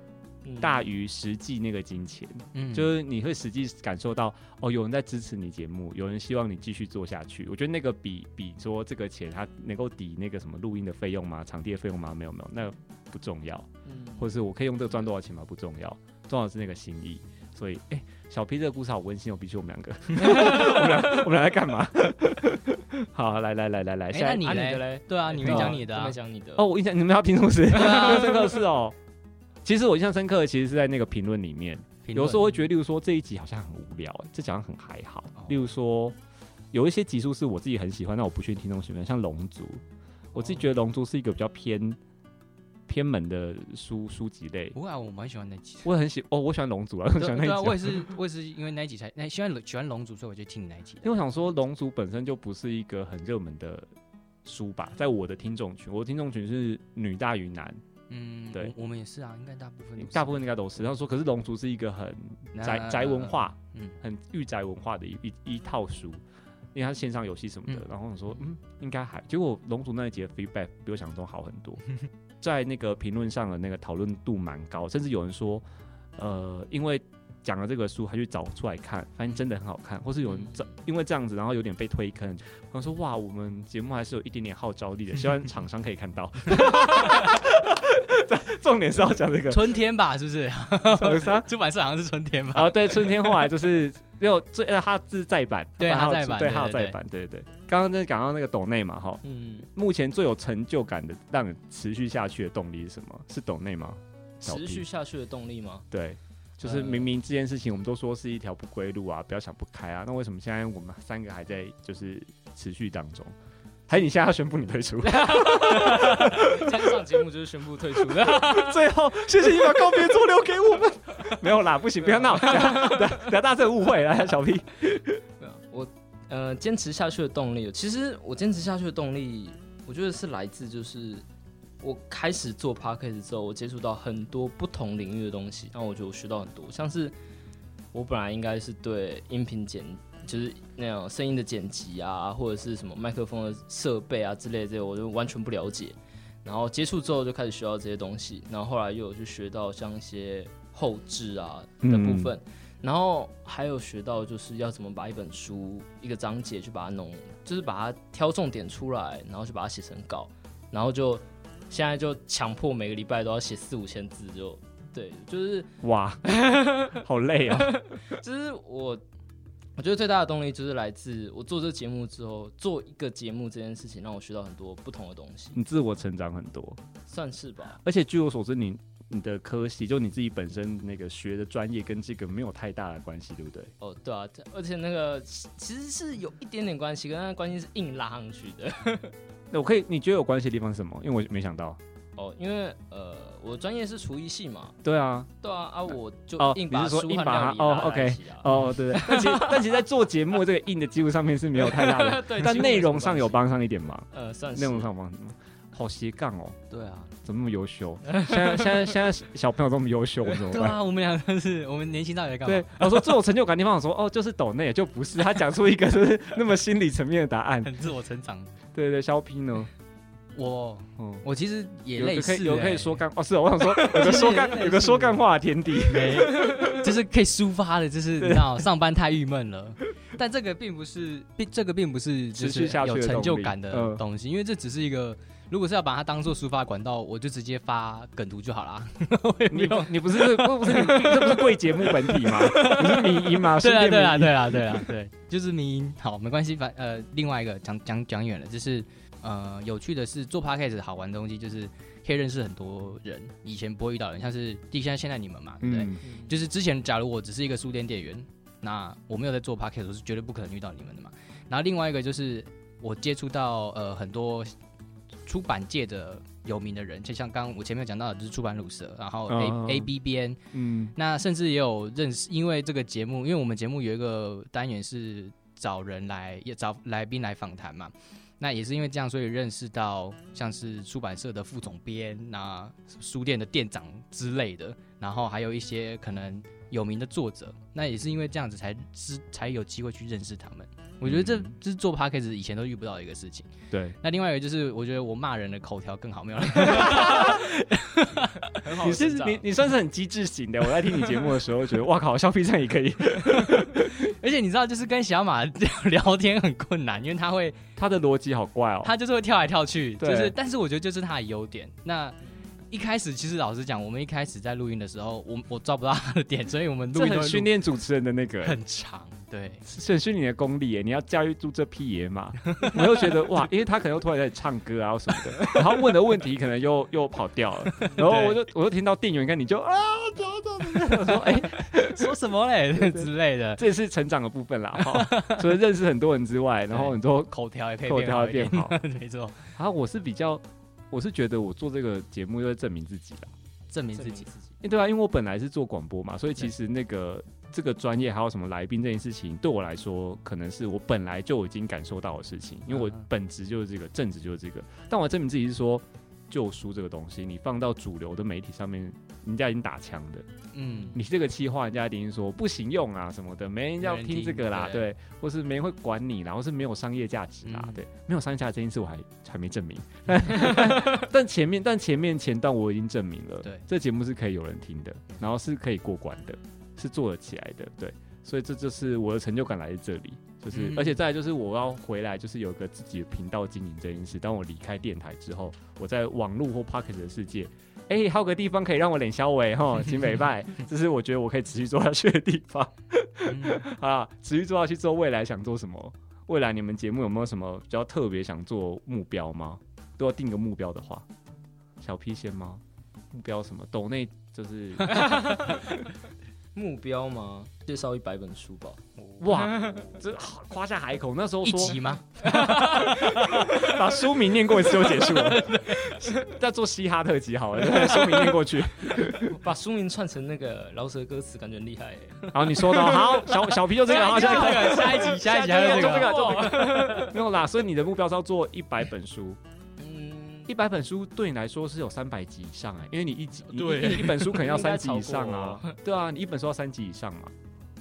Speaker 1: 大于实际那个金钱，嗯，就是你会实际感受到哦，有人在支持你节目，有人希望你继续做下去。我觉得那个比比说这个钱它能够抵那个什么录音的费用吗？场地的费用吗？没有没有，那个不重要。嗯，或者是我可以用这个赚多少钱吗？不重要，重要的是那个心意。所以，哎、欸，小 P 这个故事好温馨哦，比起我们两个，*laughs* 我们俩我们俩在干嘛？*laughs* 好，来来来来来，
Speaker 2: 现在、欸、你的嘞？对啊，你没讲你的、啊，
Speaker 3: 没讲你的。
Speaker 1: 哦，我印象你们要听故事，*laughs* 真的是哦。其实我印象深刻的，其实是在那个评论里面。有时候我会觉得，例如说这一集好像很无聊，这讲很还好。例如说，有一些集数是我自己很喜欢，但我不确定听众喜欢，像《龙族》，我自己觉得《龙族》是一个比较偏偏门的书书籍类。
Speaker 2: 不会啊，我蛮喜欢那集。
Speaker 1: 我很喜哦，我喜欢《龙族》啊，很喜欢那集。
Speaker 2: 我也是，我也是因为那集才那喜欢喜欢《龙族》，所以我就听你那集。
Speaker 1: 因为我想说，《龙族》本身就不是一个很热门的书吧，在我的听众群，我的听众群是女大于男。
Speaker 2: 嗯，对我，们也是啊，应该大部分
Speaker 1: 大部分应该都是。然后说，可是《龙族》是一个很宅宅文化，嗯，很御宅文化的一一一套书，因为它是线上游戏什么的。嗯、然后我说，嗯，应该还。结果《龙族》那一集的 feedback 比我想象中好很多，*laughs* 在那个评论上的那个讨论度蛮高，甚至有人说，呃，因为。讲了这个书，还去找出来看，发现真的很好看，或是有人这因为这样子，然后有点被推坑。我说哇，我们节目还是有一点点号召力的，*laughs* 希望厂商可以看到。*laughs* 重点是要讲这个
Speaker 2: 春天吧，是不是？*laughs* 出版社好像是春天吧？
Speaker 1: 啊，对，春天后来就是又最呃，它是再版，
Speaker 2: 对，它再版，
Speaker 1: 对，它有再版，对对对。刚刚在讲到那个抖内嘛，哈，嗯，目前最有成就感的，让你持续下去的动力是什么？是抖内吗？
Speaker 3: 持续下去的动力吗？
Speaker 1: 对。就是明明这件事情我们都说是一条不归路啊，不要想不开啊，那为什么现在我们三个还在就是持续当中？还是你现在要宣布你退出？今
Speaker 3: 天上节目就是宣布退出的。*laughs*
Speaker 1: 最后，谢谢你把告别作留给我们。*laughs* 没有啦，不行，不要闹，*laughs* 不要大家误会了，小 P。
Speaker 3: 我呃坚持下去的动力，其实我坚持下去的动力，我觉得是来自就是。我开始做 podcast 之后，我接触到很多不同领域的东西，然后我觉得我学到很多。像是我本来应该是对音频剪，就是那种声音的剪辑啊，或者是什么麦克风的设备啊之类的这些，我就完全不了解。然后接触之后就开始学到这些东西，然后后来又有去学到像一些后置啊的部分，嗯、然后还有学到就是要怎么把一本书一个章节去把它弄，就是把它挑重点出来，然后去把它写成稿，然后就。现在就强迫每个礼拜都要写四五千字，就对，就是
Speaker 1: 哇，*laughs* 好累啊！*laughs*
Speaker 3: 就是我，我觉得最大的动力就是来自我做这个节目之后，做一个节目这件事情让我学到很多不同的东西，
Speaker 1: 你自我成长很多，
Speaker 3: 算是吧。
Speaker 1: 而且据我所知，你你的科系就你自己本身那个学的专业跟这个没有太大的关系，对不对？
Speaker 3: 哦，对啊，而且那个其实是有一点点关系，跟那关系是硬拉上去的。*laughs*
Speaker 1: 那我可以，你觉得有关系的地方是什么？因为我没想到。
Speaker 3: 哦，因为呃，我专业是厨艺系嘛。
Speaker 1: 对啊。
Speaker 3: 对啊啊！我就
Speaker 1: 硬把书硬把它哦，OK，哦，对对。但其实但其实，在做节目这个硬的基础上面是没有太大的，*laughs* 但内容上有帮上一点忙。
Speaker 3: 呃，算是。
Speaker 1: 内容上帮什么？好斜杠哦。
Speaker 3: 对啊。
Speaker 1: 怎么那么优秀？现在现在现在小朋友这么优秀，怎么办？
Speaker 2: 对啊，我们两个是我们年轻到底在干嘛？对，
Speaker 1: 我说最有成就感的地方，我说哦，就是抖内，就不是他讲出一个就是那么心理层面的答案，
Speaker 2: 很自我成长。
Speaker 1: 对对，肖 P 呢？
Speaker 2: 我，嗯，我其实也类似，
Speaker 1: 有可以说干哦，是我想说 *laughs* 有个说干，有个说干话的天地，*laughs*
Speaker 2: 没，就是可以抒发的，就是你知道，上班太郁闷了，但这个并不是，并这个并不是就
Speaker 1: 持续下去
Speaker 2: 有成就感的
Speaker 1: 嗯
Speaker 2: 东西，因为这只是一个。如果是要把它当做抒发管道，我就直接发梗图就好啦。
Speaker 1: 你 *laughs* 不你不是不不是你这不是贵节目本体吗？你是迷音吗？
Speaker 2: 对啊对啊
Speaker 1: 对
Speaker 2: 对啊对啊对，就是迷音。好，没关系，反呃另外一个讲讲讲远了，就是呃有趣的是做 podcast 好玩的东西，就是可以认识很多人，以前不会遇到人，像是地像现在你们嘛，对不对？
Speaker 1: 嗯
Speaker 2: 就是之前假如我只是一个书店店员，那我没有在做 podcast，我是绝对不可能遇到你们的嘛。然后另外一个就是我接触到呃很多。出版界的有名的人，就像刚刚我前面有讲到的，就是出版鲁蛇，然后 A、oh, A B 编，嗯，那甚至也有认识，因为这个节目，因为我们节目有一个单元是找人来，也找来宾来访谈嘛，那也是因为这样，所以认识到像是出版社的副总编，那书店的店长之类的，然后还有一些可能有名的作者，那也是因为这样子才知才有机会去认识他们。我觉得这这是做 podcast 以前都遇不到的一个事情。
Speaker 1: 对，
Speaker 2: 那另外一个就是，我觉得我骂人的口条更好，没有？*laughs*
Speaker 3: 很好，
Speaker 1: 你是你你算是很机智型的。我在听你节目的时候，觉得哇靠，削 P 这样也可以。*laughs*
Speaker 2: 而且你知道，就是跟小马 *laughs* 聊天很困难，因为他会
Speaker 1: 他的逻辑好怪哦，
Speaker 2: 他就是会跳来跳去，就是，但是我觉得就是他的优点。那一开始其实老实讲，我们一开始在录音的时候，我我抓不到他的点，所以我们录音都
Speaker 1: 训练主持人的那个
Speaker 2: 很长。对，
Speaker 1: 是训你的功力耶！你要驾驭住这匹野马，*laughs* 我又觉得哇，因为他可能又突然在唱歌啊什么的，然后问的问题可能又 *laughs* 又跑掉了，然后我就我就听到店员跟你就啊走走走，我说 *laughs* 哎、欸、
Speaker 2: 说什么嘞？之类的，
Speaker 1: 这也是成长的部分啦。除了认识很多人之外，然后很多
Speaker 2: 口条也可以
Speaker 1: 口条变好，
Speaker 2: 没错。
Speaker 1: 然后我是比较，我是觉得我做这个节目就在证明自己啦，
Speaker 2: 证明自己。
Speaker 1: 哎，对啊，因为我本来是做广播嘛，所以其实那个。这个专业还有什么来宾这件事情，对我来说，可能是我本来就已经感受到的事情，因为我本职就是这个，正职就是这个。但我证明自己是说，旧书这个东西，你放到主流的媒体上面，人家已经打枪的。嗯，你这个企划，人家一定说不行用啊什么的，没人要听这个啦，对，对，或是没人会管你，然后是没有商业价值啦，嗯、对，没有商业价值这件事我还还没证明。*laughs* *laughs* 但前面，但前面前段我已经证明了，对，这节目是可以有人听的，然后是可以过关的。是做得起来的，对，所以这就是我的成就感来自这里，就是，嗯、而且再来就是我要回来，就是有个自己的频道经营这件事。当我离开电台之后，我在网络或 Pocket 的世界，哎、欸，还有个地方可以让我脸消微哈，请美拜，*laughs* 这是我觉得我可以持续做下去的地方。嗯、*laughs* 啊，持续做下去之后，未来想做什么？未来你们节目有没有什么比较特别想做目标吗？都要定个目标的话，小 P 先吗？目标什么？抖内就是。*laughs*
Speaker 3: 目标吗？介绍一百本书吧。
Speaker 1: 哇，*laughs* 这夸下海口。那时候说
Speaker 2: 一集吗？*laughs*
Speaker 1: 把书名念过一次就结束了。*laughs* 在做嘻哈特辑好了，书名念过去，
Speaker 3: 把书名串成那个饶舌歌词，感觉很厉害。
Speaker 1: 然后你说的好，小小皮就这个，好下一
Speaker 2: 个，下一集，下一集还有这个，
Speaker 1: 没有啦。所以你的目标是要做一百本书。一百本书对你来说是有三百集以上哎、欸，因为你一集对一,一本书可能要 *laughs* 三集以上啊，对啊，你一本书要三集以上嘛，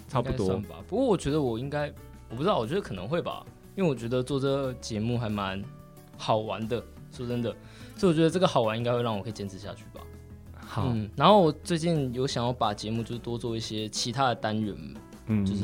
Speaker 1: 差不多
Speaker 3: 吧。不过我觉得我应该，我不知道，我觉得可能会吧，因为我觉得做这个节目还蛮好玩的，说真的，所以我觉得这个好玩应该会让我可以坚持下去吧。
Speaker 1: 好，
Speaker 3: 嗯，然后我最近有想要把节目就是多做一些其他的单元。嗯，就是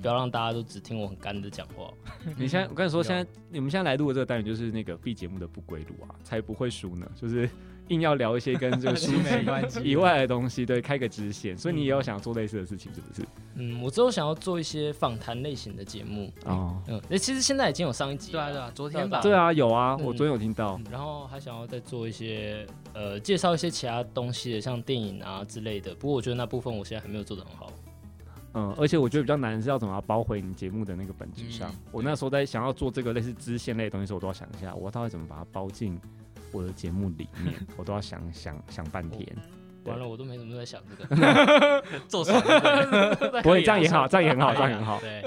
Speaker 3: 不要让大家都只听我很干的讲话。*laughs*
Speaker 1: 你现在我跟你说，现在你们现在来录的这个单元就是那个 B 节目的不归路啊，才不会输呢。*laughs* 就是硬要聊一些跟这个书没关系以外的东西，对，开个支线。*laughs* 所以你也有想要做类似的事情，是不是？
Speaker 3: 嗯，我之后想要做一些访谈类型的节目。哦，嗯，那其实现在已经有上一集，
Speaker 2: 对啊，对啊，昨天吧，
Speaker 1: 对啊，有啊，我昨天有听到。
Speaker 3: 然后还想要再做一些呃，介绍一些其他东西的，像电影啊之类的。不过我觉得那部分我现在还没有做的很好。
Speaker 1: 嗯，而且我觉得比较难的是要怎么包回你节目的那个本质上。嗯、我那时候在想要做这个类似支线类的东西时，我都要想一下，我到底怎么把它包进我的节目里面，*laughs* 我都要想想想半天。
Speaker 3: 完了，我都没怎么在想这个，*laughs* 做什么？
Speaker 1: 不会，这样也好，这样也很好，这样也很好。对，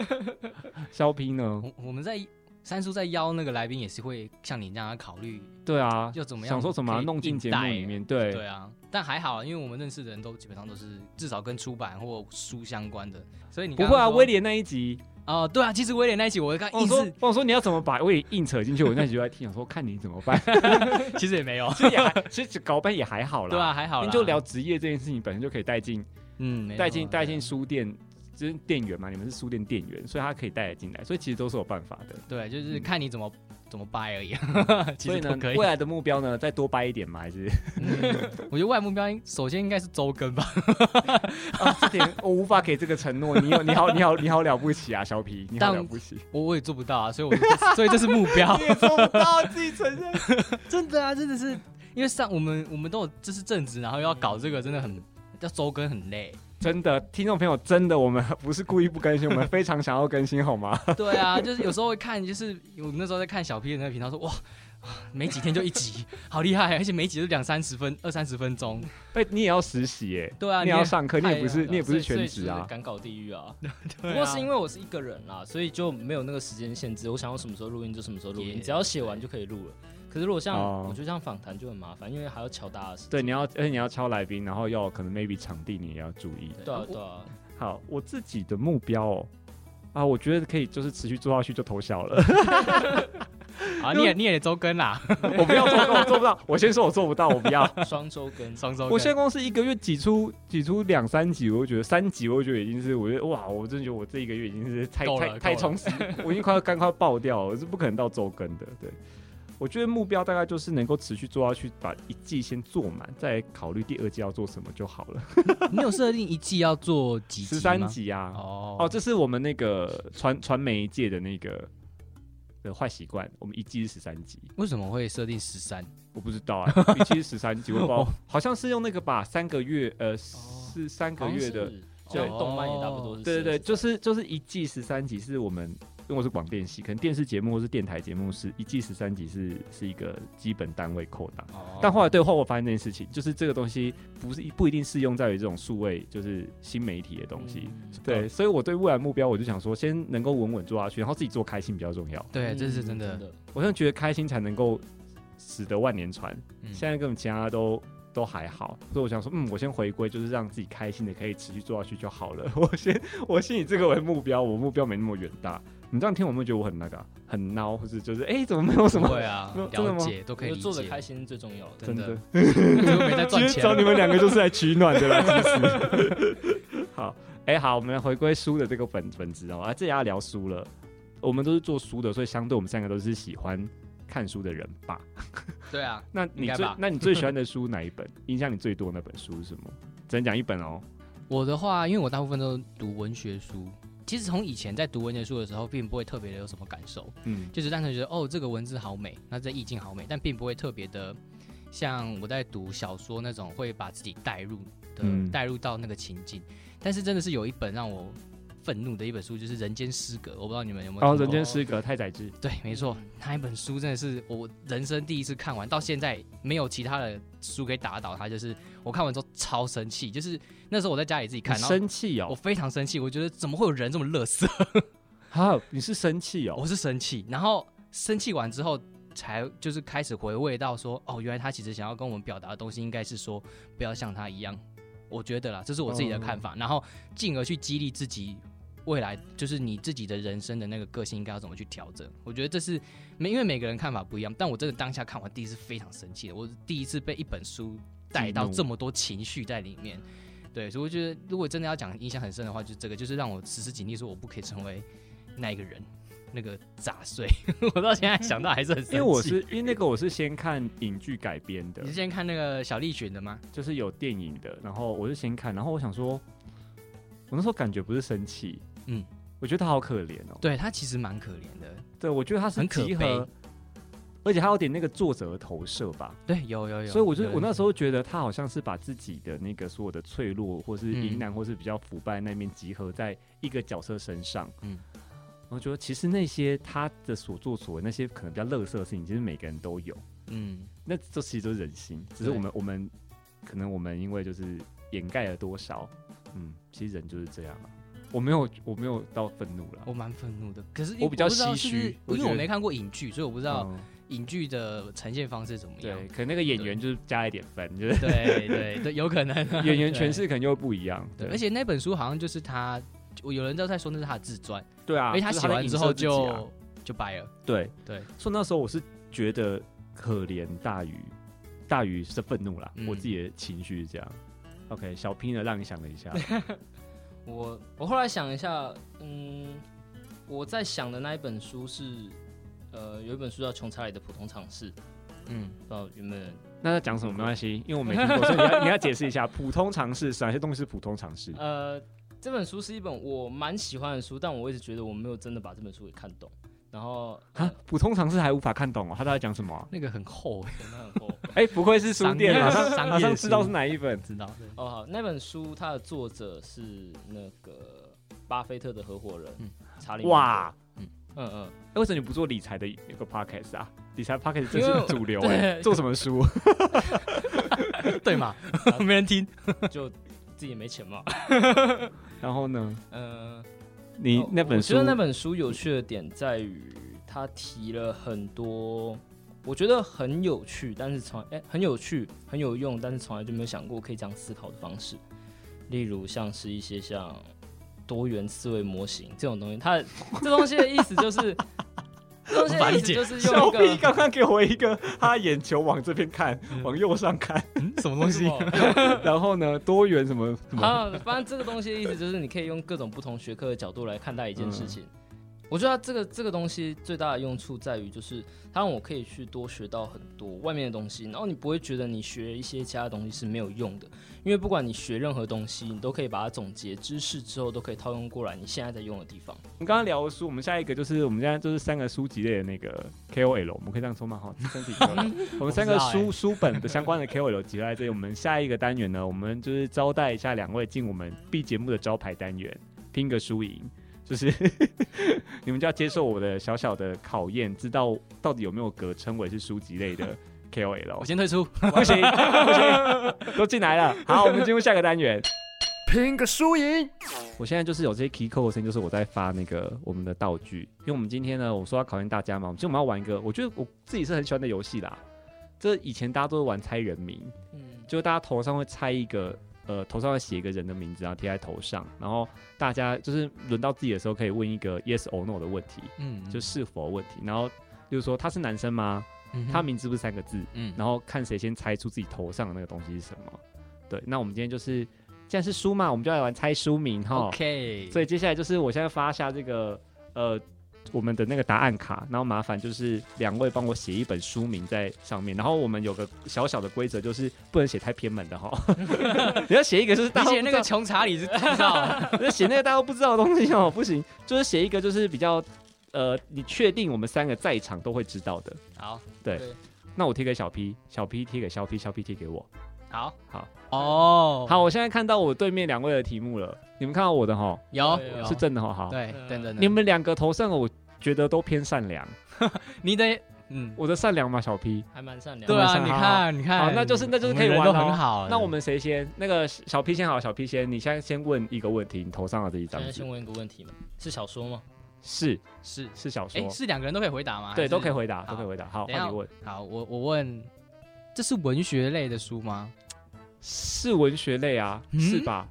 Speaker 1: 肖 P 呢？
Speaker 2: 我们在。三叔在邀那个来宾也是会像你这样考虑，
Speaker 1: 对啊，
Speaker 2: 就怎么样
Speaker 1: 想说怎么弄进节目里面，对
Speaker 2: 对啊。但还好，因为我们认识的人都基本上都是至少跟出版或书相关的，所以你
Speaker 1: 不会啊。威廉那一集
Speaker 2: 哦，对啊，其实威廉那一集我刚硬是
Speaker 1: 我说你要怎么把威廉硬扯进去，我那集就在听，我说看你怎么办。*laughs*
Speaker 2: 其实也没有，
Speaker 1: 其实也还其实搞半也还好啦。
Speaker 2: 对啊，还好。
Speaker 1: 你就聊职业这件事情本身就可以带进，
Speaker 2: 嗯，
Speaker 1: 带进带进书店。就是店员嘛，你们是书店店员，所以他可以带得进来，所以其实都是有办法的。
Speaker 2: 对，就是看你怎么、嗯、怎么掰而已。*laughs* 其
Speaker 1: 实都可以。未来的目标呢，再多掰一点嘛，还是？
Speaker 2: 嗯、我觉得未来目标首先应该是周更吧。*laughs*
Speaker 1: 啊，这点我无法给这个承诺。你有你好你好你好了不起啊，小皮，你好了不起。
Speaker 2: 我我也做不到啊，所以我所以这是目标。*laughs*
Speaker 1: 你也做不到，自己承认。
Speaker 2: 真的啊，真的是因为上我们我们都有这是正职，然后又要搞这个，真的很要周更很累。
Speaker 1: 真的，听众朋友，真的，我们不是故意不更新，我们非常想要更新，好吗？
Speaker 2: 对啊，就是有时候会看，就是我那时候在看小 P 的那个频道，说哇，没几天就一集，好厉害，而且每集都两三十分，二三十分钟。
Speaker 1: 哎，你也要实习耶？
Speaker 2: 对啊，
Speaker 1: 你也要上课，你也不是，你也不是全职啊，
Speaker 3: 赶搞地狱啊。
Speaker 2: 对，*laughs*
Speaker 3: 不过是因为我是一个人啦，所以就没有那个时间限制，我想要什么时候录音就什么时候录音，只要写完就可以录了。可是如果像、oh. 我觉得这样访谈就很麻烦，因为还要敲大家。
Speaker 1: 对，你要，而且你要敲来宾，然后要可能 maybe 场地你也要注意。
Speaker 3: 对啊，对啊。
Speaker 1: 好，我自己的目标哦，啊，我觉得可以就是持续做下去就偷笑了。*laughs*
Speaker 2: 啊，你也你也周更啦？
Speaker 1: 我不要周更，我做不到。我先说我做不到，我不要 *laughs*
Speaker 3: 双周更，双周。
Speaker 1: 我现在公司一个月挤出挤出两三集，我就觉得三集，我就觉得已经是，我觉得哇，我真的觉得我这一个月已经是太太太充实，我已经快要肝快要爆掉了，我是不可能到周更的，对。我觉得目标大概就是能够持续做下去，把一季先做满，再考虑第二季要做什么就好了。*laughs*
Speaker 2: 你有设定一季要做几集？
Speaker 1: 十三集啊！哦哦，这是我们那个传传媒界的那个的坏习惯。我们一季是十三集，
Speaker 2: 为什么会设定十三？
Speaker 1: 我不知道啊，一季是十三集，我不知道，*laughs* 好像是用那个把三个月，呃，是三个月的，
Speaker 3: 对，动漫也差不多是。
Speaker 1: 对对对，就是就是一季十三集是我们。因为我是广电系，可能电视节目或是电台节目是一季十三集是是一个基本单位扣档。Oh. 但后来对后我发现这件事情，就是这个东西不是不一定适用在于这种数位就是新媒体的东西。嗯、对，所以我对未来目标，我就想说，先能够稳稳做下去，然后自己做开心比较重要。
Speaker 2: 对，这是真的。
Speaker 1: 我现在觉得开心才能够使得万年船。嗯、现在根本其他都都还好，所以我想说，嗯，我先回归，就是让自己开心的可以持续做下去就好了。*laughs* 我先我先以这个为目标，我目标没那么远大。你这样听，我们觉得我很那个，很孬，或是就是哎、欸，怎么没有什么？
Speaker 2: 对啊，*laughs* 了解都可以
Speaker 3: 做的开心最重要的，
Speaker 1: 真的。*laughs*
Speaker 2: 没在赚钱。其实
Speaker 1: 找你们两个就是来取暖的啦，其实。好，哎、欸，好，我们来回归书的这个本本质哦。啊，这也要聊书了。我们都是做书的，所以相对我们三个都是喜欢看书的人吧？
Speaker 2: 对啊。*laughs*
Speaker 1: 那你最那你最喜欢的书哪一本？*laughs* 印象你最多的那本书是什么？只能讲一本哦。
Speaker 2: 我的话，因为我大部分都读文学书。其实从以前在读文学书的时候，并不会特别的有什么感受，嗯，就是单纯觉得哦，这个文字好美，那这意境好美，但并不会特别的像我在读小说那种会把自己带入的，带入到那个情境。但是真的是有一本让我愤怒的一本书，就是《人间失格》，我不知道你们有没有。
Speaker 1: 哦，《人间失格》太宰治。
Speaker 2: 对，没错，那一本书真的是我人生第一次看完，到现在没有其他的书可以打倒它。就是我看完之后超生气，就是那时候我在家里自己看，
Speaker 1: 生气哦，
Speaker 2: 我非常生气，我觉得怎么会有人这么乐色？*laughs*
Speaker 1: 好，你是生气哦？
Speaker 2: 我是生气，然后生气完之后，才就是开始回味到说，哦，原来他其实想要跟我们表达的东西，应该是说不要像他一样。我觉得啦，这是我自己的看法，然后进而去激励自己。未来就是你自己的人生的那个个性应该要怎么去调整？我觉得这是每因为每个人看法不一样，但我真的当下看完第一次非常生气的，我第一次被一本书带到这么多情绪在里面。对，所以我觉得如果真的要讲印象很深的话，就是这个，就是让我时时警惕说我不可以成为那一个人，那个杂碎。*laughs* 我到现在想到还是很
Speaker 1: 因为我是因为那个我是先看影剧改编的，
Speaker 2: 你是先看那个小栗旬的吗？
Speaker 1: 就是有电影的，然后我是先看，然后我想说，我那时候感觉不是生气。嗯，我觉得他好可怜哦。
Speaker 2: 对，他其实蛮可怜的。
Speaker 1: 对，我觉得他是集合，而且他有点那个作者的投射吧。
Speaker 2: 对，有有有。
Speaker 1: 所以我就我那时候觉得他好像是把自己的那个所有的脆弱，或是阴暗，或是比较腐败那面集合在一个角色身上。嗯，我觉得其实那些他的所作所为，那些可能比较垃圾的事情，其实每个人都有。嗯，那这其实都是人心，只是我们我们可能我们因为就是掩盖了多少。嗯，其实人就是这样啊。我没有，我没有到愤怒了。
Speaker 2: 我蛮愤怒的，可是
Speaker 1: 我比较唏嘘，
Speaker 2: 因为我没看过影剧，所以我不知道影剧的呈现方式怎么样。
Speaker 1: 对，可能那个演员就是加一点分，就是
Speaker 2: 对对对，有可能 *laughs*
Speaker 1: 演员诠释可能就会不一样。
Speaker 2: 对，而且那本书好像就是他，我有人都在说那是他的自传。
Speaker 1: 对啊，
Speaker 2: 因为他写完之后就就掰了。
Speaker 1: 对
Speaker 2: 对，
Speaker 1: 所以那时候我是觉得可怜大于大于是愤怒啦，我自己的情绪是这样。OK，小 P 呢，让你想了一下。*laughs*
Speaker 3: 我我后来想一下，嗯，我在想的那一本书是，呃，有一本书叫《穷查理的普通常识》，嗯，不知道有没有人？
Speaker 1: 那在讲什么没关系，因为我没听过，所以你要你要解释一下普通常识是哪些东西是普通常识？*laughs*
Speaker 3: 呃，这本书是一本我蛮喜欢的书，但我一直觉得我没有真的把这本书给看懂。然后
Speaker 1: 啊，普通常识还无法看懂哦，他在讲什么、啊？
Speaker 2: 那个很厚，
Speaker 3: 真的很厚。
Speaker 1: 哎、欸，不愧是书店，马上马上知道是哪一本，
Speaker 2: 知道。
Speaker 3: 哦，好，那本书它的作者是那个巴菲特的合伙人、嗯、查理。哇，嗯嗯嗯，
Speaker 1: 为什么你不做理财的一个 podcast 啊？理财 podcast 真是主流哎，做什么书？*laughs*
Speaker 2: 对嘛？*laughs* *laughs* 没人听，
Speaker 3: 就自己没钱嘛。
Speaker 1: 然后呢？嗯。你那本书，
Speaker 3: 我觉得那本书有趣的点在于，他提了很多我觉得很有趣，但是从哎、欸、很有趣很有用，但是从来就没有想过可以这样思考的方式。例如像是一些像多元思维模型这种东西，它这东西的意思就是。东西的意思就是用一个。
Speaker 1: 刚刚给我一个，他眼球往这边看，往右上看，
Speaker 2: 嗯、什么东西？*laughs*
Speaker 1: 然后呢，多元什么什么？
Speaker 3: 啊，反正这个东西的意思就是，你可以用各种不同学科的角度来看待一件事情。嗯我觉得这个这个东西最大的用处在于，就是它让我可以去多学到很多外面的东西，然后你不会觉得你学一些其他东西是没有用的，因为不管你学任何东西，你都可以把它总结知识之后，都可以套用过来你现在在用的地方。
Speaker 1: 我们刚刚聊的书，我们下一个就是我们现在就是三个书籍类的那个 *laughs* KOL，我们可以这样说吗？哈，身体。我们三个书 *laughs* 书本的相关的 KOL 集在这里。我们下一个单元呢，我们就是招待一下两位进我们 B 节目的招牌单元，拼个输赢。就是 *laughs* 你们就要接受我的小小的考验，知道到底有没有格称为是书籍类的 *laughs* KOL。
Speaker 2: 我先退出，*laughs*
Speaker 1: 不行不行，都进来了。好，我们进入下个单元，拼个输赢。我现在就是有这些 key code 的声音，就是我在发那个我们的道具。因为我们今天呢，我说要考验大家嘛，其实我们要玩一个，我觉得我自己是很喜欢的游戏啦。这以前大家都是玩猜人名，嗯，就大家头上会猜一个。呃，头上要写一个人的名字，然后贴在头上，然后大家就是轮到自己的时候，可以问一个 yes or no 的问题，嗯，就是否问题，然后就是说他是男生吗？嗯、他名字不是三个字，嗯，然后看谁先猜出自己头上的那个东西是什么。对，那我们今天就是既然是书嘛，我们就来玩猜书名哈。OK，所以接下来就是我现在发下这个呃。我们的那个答案卡，然后麻烦就是两位帮我写一本书名在上面，然后我们有个小小的规则，就是不能写太偏门的哈。*laughs* 你要写一个就是大家
Speaker 2: 写那个穷查理是不 *laughs* 知道，
Speaker 1: 要写那个大家都不知道的东西哦，不行，就是写一个就是比较呃，你确定我们三个在场都会知道的。
Speaker 2: 好，
Speaker 1: 对，对那我贴给小 P，小 P 贴给小 P，小 P 贴给我。
Speaker 2: 好，
Speaker 1: 好，
Speaker 2: 哦，
Speaker 1: 好，我现在看到我对面两位的题目了，你们看到我的哈？
Speaker 2: 有，
Speaker 1: 是真的哈？好，
Speaker 2: 对，真的。
Speaker 1: 你们两个头上我觉得都偏善良，*laughs*
Speaker 2: 你的，嗯，
Speaker 1: 我的善良吗？小 P
Speaker 3: 还蛮善良，
Speaker 2: 对啊，你看，你看，
Speaker 1: 好，那就是那就是可以玩的
Speaker 2: 很好。
Speaker 1: 那我们谁先？那个小 P 先好，小 P 先，你现在先问一个问题，你头上的这一张。
Speaker 3: 现在先问一个问题吗？是小说吗？
Speaker 1: 是
Speaker 2: 是
Speaker 1: 是小说，
Speaker 2: 是两个人都可以回答吗？
Speaker 1: 对，都可以回答，都可以回答。好，换你问。
Speaker 2: 好，我我问，这是文学类的书吗？
Speaker 1: 是文学类啊，是吧？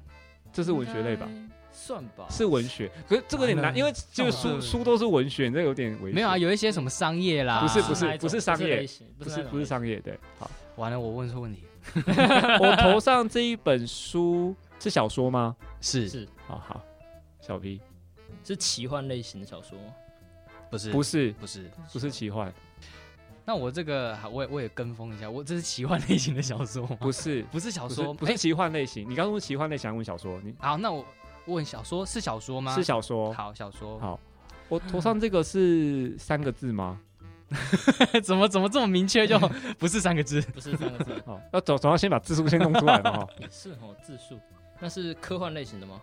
Speaker 1: 这是文学类吧？
Speaker 3: 算吧，
Speaker 1: 是文学。可是这个有点难，因为就书书都是文学，这有点危险。
Speaker 2: 没有啊，有一些什么商业啦，
Speaker 1: 不是不是不是商业，不是不是商业。对，好，
Speaker 2: 完了，我问错问题。*laughs*
Speaker 1: 我头上这一本书是小说吗？
Speaker 2: 是
Speaker 3: 是，
Speaker 1: 好好，小 P
Speaker 3: 是奇幻类型的小说吗？
Speaker 2: 不是
Speaker 1: 不是
Speaker 2: 不是
Speaker 1: 不是奇幻。
Speaker 2: 那我这个，我也我也跟风一下，我这是奇幻类型的小说吗？
Speaker 1: 不是，*laughs*
Speaker 2: 不是小说，
Speaker 1: 不是奇幻类型。你刚说奇幻类型，问小说，你
Speaker 2: 好，那我问小说是小说吗？
Speaker 1: 是小说。
Speaker 2: 好，小说。
Speaker 1: 好，我头上 *laughs* 这个是三个字吗？
Speaker 2: 怎么怎么这么明确？就 *laughs* 不是三个字，
Speaker 3: 不是三个字。
Speaker 1: 好，那总总要先把字数先弄出来嘛哈。
Speaker 3: 也是哦，字数。那是科幻类型的吗？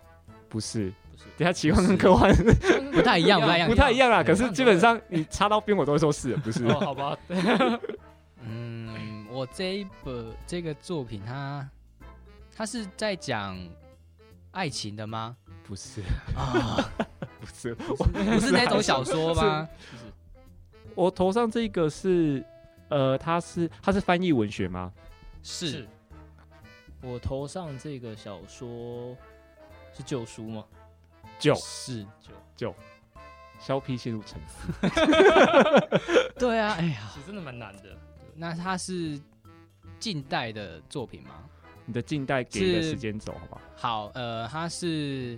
Speaker 1: 不是。等下奇幻跟科幻
Speaker 2: 不太一样，不太一样，
Speaker 1: 不太一样啊！可是基本上你插到边，我都会说是，不是？
Speaker 3: 好吧。*laughs*
Speaker 2: 嗯，我这一本这个作品，它它是在讲爱情的吗？
Speaker 1: 不是啊，*laughs* 不是，
Speaker 2: 不是那种小说吗？
Speaker 1: 我头上这个是呃，它是它是翻译文学吗？
Speaker 2: 是。
Speaker 3: 我头上这个小说是旧书吗？
Speaker 1: 旧
Speaker 2: 是
Speaker 1: 旧旧，肖 P 陷入沉思。*laughs*
Speaker 2: 对啊，*laughs* 哎呀，
Speaker 3: 其实真的蛮难的。
Speaker 2: 那它是近代的作品吗？
Speaker 1: 你的近代给的时间轴好不好？
Speaker 2: 好，呃，它是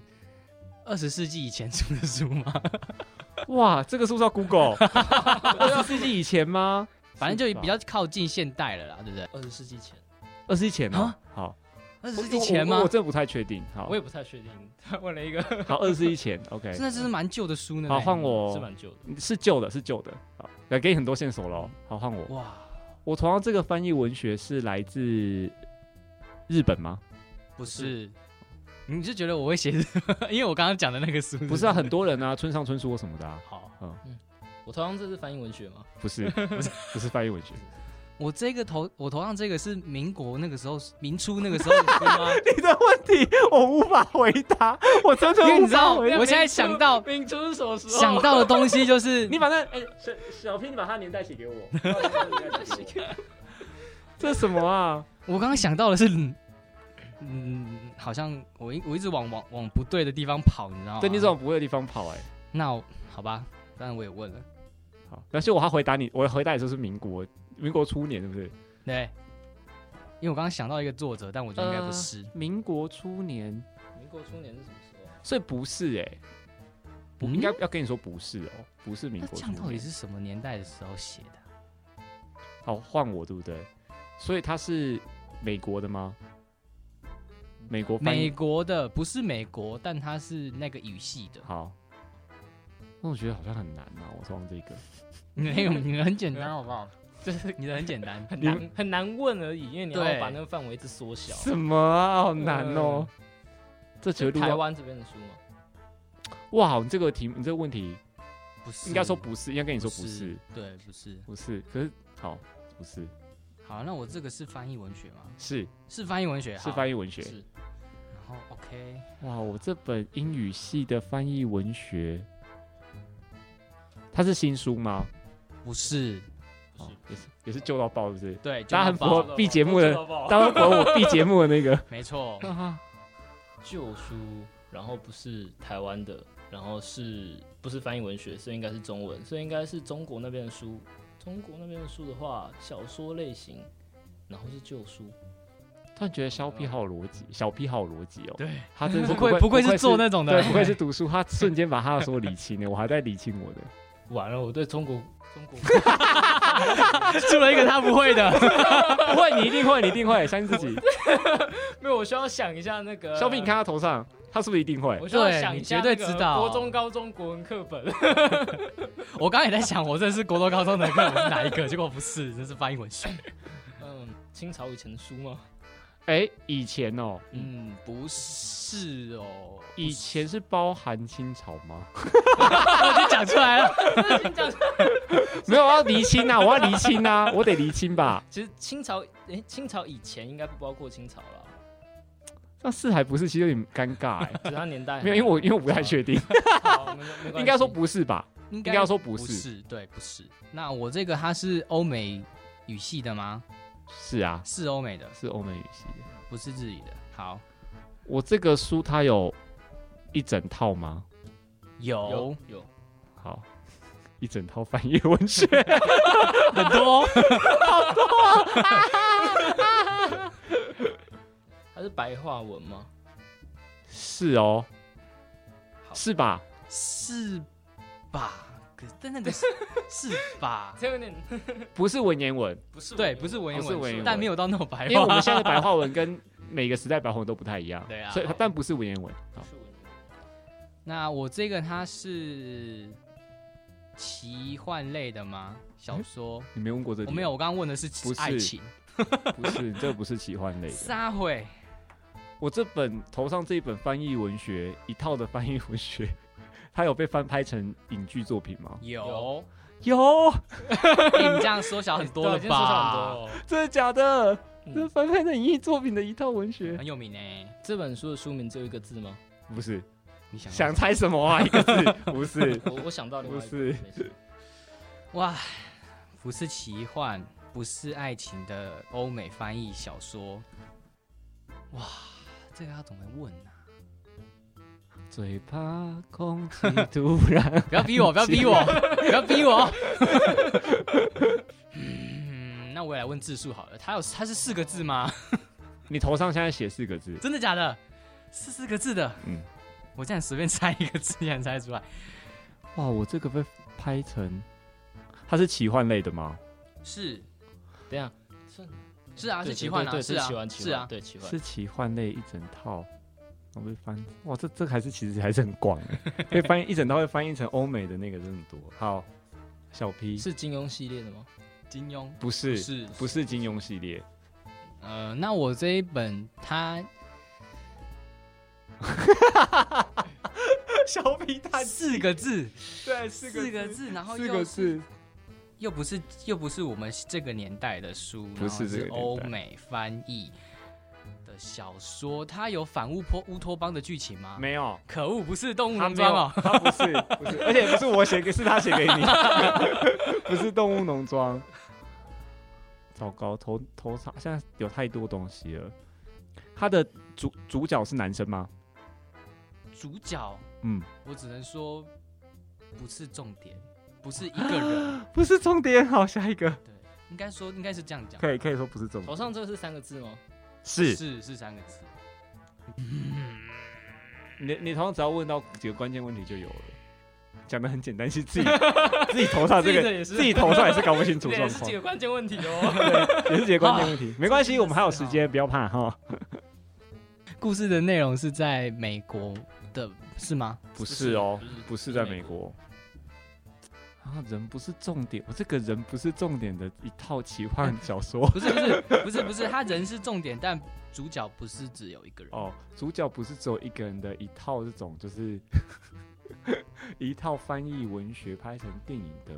Speaker 2: 二十世纪以前出的书吗？*laughs*
Speaker 1: 哇，这个是不是要 Google？二十世纪以前吗？
Speaker 2: 反正就比较靠近现代了啦，对不对？
Speaker 3: 二十世纪前，
Speaker 1: 二十世纪前啊，好，
Speaker 2: 二十世纪前吗？
Speaker 1: 我真的不太确定。好，
Speaker 3: 我也不太确定。他问了一个，*laughs*
Speaker 1: 好，二十世纪前，OK。
Speaker 2: 真的是蛮旧的书呢。
Speaker 1: 好，换我，
Speaker 3: 是蛮旧的，
Speaker 1: 是旧的，是旧的。好，来给你很多线索喽。好，换我。哇，我同样这个翻译文学是来自日本吗？
Speaker 2: 不是。你是觉得我会写？*laughs* 因为我刚刚讲的那个书
Speaker 1: 不是啊，很多人啊，村上春树什么的啊。
Speaker 3: 好，嗯，我同样这是翻译文学吗？
Speaker 1: 不是，不是，不是翻译文学。*laughs*
Speaker 2: 我这个头，我头上这个是民国那个时候，民初那个时候 *laughs* 的吗？
Speaker 1: 你的问题我无法回答，*laughs* 我真的无法回答。因为你知道，
Speaker 2: 我现在想到
Speaker 3: 明初是什么时候？
Speaker 2: 想到的东西就是 *laughs*
Speaker 1: 你把那哎，小小 P，你把他年代写给我。这什么啊？
Speaker 2: 我刚刚想到的是。嗯，好像我一我一直往往往不对的地方跑，你知道吗？
Speaker 1: 对，你往不对的地方跑，哎，
Speaker 2: 那好吧，当然我也问了。
Speaker 1: 好，但是我还回答你，我回答你说是民国，民国初年，对不对？
Speaker 2: 对，因为我刚刚想到一个作者，但我觉得应该不是
Speaker 1: 民国初年。
Speaker 3: 民国初年是什么时候？
Speaker 1: 所以不是哎，我应该要跟你说不是哦，不是民国初年。
Speaker 2: 到底是什么年代的时候写的？
Speaker 1: 好，换我对不对？所以他是美国的吗？美国
Speaker 2: 美国的不是美国，但他是那个语系的。
Speaker 1: 好，那我觉得好像很难啊。我说这个，*laughs*
Speaker 2: 没有，你的很简单，好不好？就是你的很简单，
Speaker 3: 很难很难问而已，因为你要把那个范围一直缩小。
Speaker 1: 什么啊？好难哦。这绝对
Speaker 3: 台湾这边的书吗？
Speaker 1: 哇，你这个题，你这个问题
Speaker 2: 不是，
Speaker 1: 应该说不是，应该跟你说不是。
Speaker 2: 对，不是，
Speaker 1: 不是。可是好，不是。
Speaker 2: 好，那我这个是翻译文学吗？
Speaker 1: 是，
Speaker 2: 是翻译文学，
Speaker 1: 是翻译文学。
Speaker 2: 是。然后，OK。
Speaker 1: 哇，我这本英语系的翻译文学，它是新书吗？
Speaker 2: 不是，
Speaker 1: 哦，也是也是旧到爆，是不是？
Speaker 2: 对，
Speaker 1: 大家很符合 B 节目的，大家很符合我 B 节目的那个。*laughs*
Speaker 2: 没错。*laughs*
Speaker 3: 旧书，然后不是台湾的，然后是不是翻译文学？所以应该是中文，所以应该是中国那边的书。中国那边的书的话，小说类型，然后是旧书。
Speaker 1: 突然觉得小 P 好有逻辑，小 P 好有逻辑哦。
Speaker 2: 对，
Speaker 1: 他真是
Speaker 2: 不愧不愧是做那种的，
Speaker 1: 对，不愧是读书，他瞬间把他的说理清了，我还在理清我的。
Speaker 3: 完了，我对中国中国 *laughs*
Speaker 2: 出了一个他不会的，*laughs*
Speaker 1: 不会，你一定会，你一定会，相信自己。*laughs*
Speaker 3: 没有，我需要想一下那个
Speaker 1: 小 P，你看他头上。他是不是一定会？
Speaker 3: 我需要想一下，
Speaker 2: 绝对知道。
Speaker 3: 国中、高中国文课本。
Speaker 2: 我刚刚也在想，我这是国中、高中的课本是哪一个？结果不是，这是翻译文学。
Speaker 3: 嗯，清朝以前的书吗？
Speaker 1: 哎，以前哦，
Speaker 2: 嗯，不是哦，
Speaker 1: 以前是包含清朝吗？
Speaker 2: 我已经讲出来了，讲出来。
Speaker 1: 没有，我要厘清啊，我要厘清啊，我得厘清吧。
Speaker 3: 其实清朝，哎，清朝以前应该不包括清朝了。
Speaker 1: 那是还不是？其实有点尴尬哎，
Speaker 3: 其他年代
Speaker 1: 没有，因为我因为我不太确定，应该说不是吧？应该说不是，
Speaker 2: 对，不是。那我这个它是欧美语系的吗？
Speaker 1: 是啊，
Speaker 2: 是欧美的，
Speaker 1: 是欧美语系的，
Speaker 2: 不是日语的。好，
Speaker 1: 我这个书它有一整套吗？
Speaker 2: 有
Speaker 3: 有。
Speaker 1: 好，一整套翻译文学，*laughs*
Speaker 2: 很多，*laughs*
Speaker 1: 好多。*laughs*
Speaker 3: 它是白话文吗？
Speaker 1: 是哦，是吧？
Speaker 2: 是吧？可是但那个是是吧？
Speaker 3: 这有点
Speaker 1: 不是文言文，
Speaker 2: 不是对，不是文言文，
Speaker 1: 是文言文，
Speaker 2: 但没有到那种白话。
Speaker 1: 因为我们现在的白话文跟每个时代白话文都不太一样，*laughs*
Speaker 2: 对啊，
Speaker 1: 所以但不是文言文。
Speaker 2: 那我这个它是奇幻类的吗？小说？
Speaker 1: 你没问过这个？
Speaker 2: 我没有，我刚刚问的是爱情，
Speaker 1: 不是，这不是奇幻类的。*laughs*
Speaker 2: 撒谎。
Speaker 1: 我这本头上这一本翻译文学一套的翻译文学，它有被翻拍成影剧作品吗？
Speaker 2: 有
Speaker 1: 有，*laughs*
Speaker 2: 你这样缩小很多了吧？*laughs*
Speaker 1: 真的假的？这翻拍成影剧作品的一套文学
Speaker 2: 很有名呢。
Speaker 3: 这本书的书名只有一个字吗？
Speaker 1: 不是，
Speaker 2: 你想
Speaker 1: 想猜什么啊？一个字？*laughs* 不是，
Speaker 3: 我我想到了，
Speaker 1: 不是。
Speaker 2: 哇，不是奇幻，不是爱情的欧美翻译小说，哇。这个要怎么问呢？
Speaker 1: 最怕空气突然…… *laughs*
Speaker 2: 不要逼我，不要逼我，*laughs* 不要逼我。*laughs* 嗯，那我也来问字数好了。它有，它是四个字吗？
Speaker 1: 你头上现在写四个字，
Speaker 2: 真的假的？是四个字的。嗯，我这样随便猜一个字，你能猜出来？
Speaker 1: 哇，我这个被拍成，它是奇幻类的吗？
Speaker 2: 是，
Speaker 3: 等下，
Speaker 2: 是啊，是奇幻啊，
Speaker 3: 是啊，
Speaker 2: 是啊，
Speaker 3: 对，奇幻
Speaker 1: 是奇幻类一整套。我被翻，哇，这这还是其实还是很广，可以翻译一整套，会翻译成欧美的那个这么多。好，小 P
Speaker 3: 是金庸系列的吗？
Speaker 2: 金庸
Speaker 1: 不是，
Speaker 2: 是
Speaker 1: 不是金庸系列？
Speaker 2: 呃，那我这一本它，*laughs*
Speaker 1: 小 P 他
Speaker 2: 四个字，
Speaker 1: 对，
Speaker 2: 四个字，四个字，然后
Speaker 1: 四个字，
Speaker 2: 又不是又不是我们这个年代的书，
Speaker 1: 不是这个
Speaker 2: 欧美翻译。小说它有反乌托乌托邦的剧情吗？
Speaker 1: 没有，
Speaker 2: 可恶，不是动物农庄哦，
Speaker 1: 他不是，不是，而且不是我写给，是他写给你，*laughs* 不是动物农庄。糟糕，头头上现在有太多东西了。他的主主角是男生吗？
Speaker 2: 主角，
Speaker 1: 嗯，
Speaker 2: 我只能说不是重点，不是一个人，*gasps*
Speaker 1: 不是重点。好，下一个，
Speaker 2: 对，应该说应该是这样讲，
Speaker 1: 可以可以说不是重点。
Speaker 3: 头上这个是三个字吗？
Speaker 1: 是。
Speaker 2: 是是三个字，
Speaker 1: 你你通常只要问到几个关键问题就有了，讲的很简单，是自己 *laughs* 自己头上这个自己头上也是搞不清楚状况，
Speaker 3: 也是几个关键问题哦，
Speaker 1: 也是几个关键问题，没关系，我们还有时间，不要怕哈。
Speaker 2: 故事的内容是在美国的，是吗？
Speaker 1: 不是哦，不是在美国。啊，人不是重点，我这个人不是重点的一套奇幻小说，
Speaker 2: 不是不是不是不是，他人是重点，但主角不是只有一个人
Speaker 1: 哦，主角不是只有一个人的一套这种，就是 *laughs* 一套翻译文学拍成电影的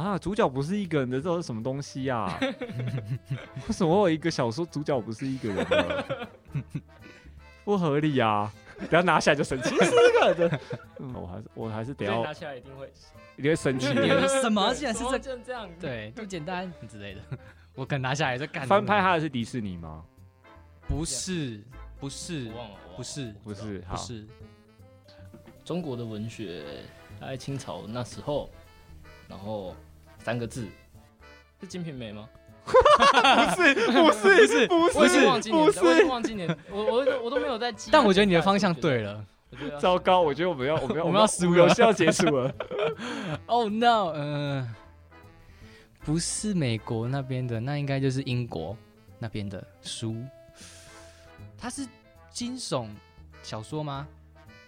Speaker 1: 啊，主角不是一个人的，这是什么东西啊？*laughs* 为什么我有一个小说主角不是一个人的？*laughs* 不合理啊！不要拿下来就生气，是这个的。*laughs* 嗯，我还是我还是得要
Speaker 3: 拿下来一定会。
Speaker 1: 一定会生气？
Speaker 2: 什么？竟然是这
Speaker 3: 这样？
Speaker 2: 对，不简单之类的。我可能拿下来就干。
Speaker 1: 翻拍他的是迪士尼吗？
Speaker 2: 不是，不是，不是，
Speaker 1: 不是，
Speaker 2: 不是。
Speaker 3: 中国的文学，大概清朝那时候，然后三个字，是《金瓶梅》吗？
Speaker 1: 不是，不是，不是，不是，
Speaker 3: 我已经忘记年，我已经忘记年，我我我都没有在记。
Speaker 2: 但我觉得你的方向对了。
Speaker 1: 糟糕，我觉得我们要，我们要，我们要输了，游戏要结束了。*laughs*
Speaker 2: Oh no！嗯、呃，不是美国那边的，那应该就是英国那边的书。它是惊悚小说吗？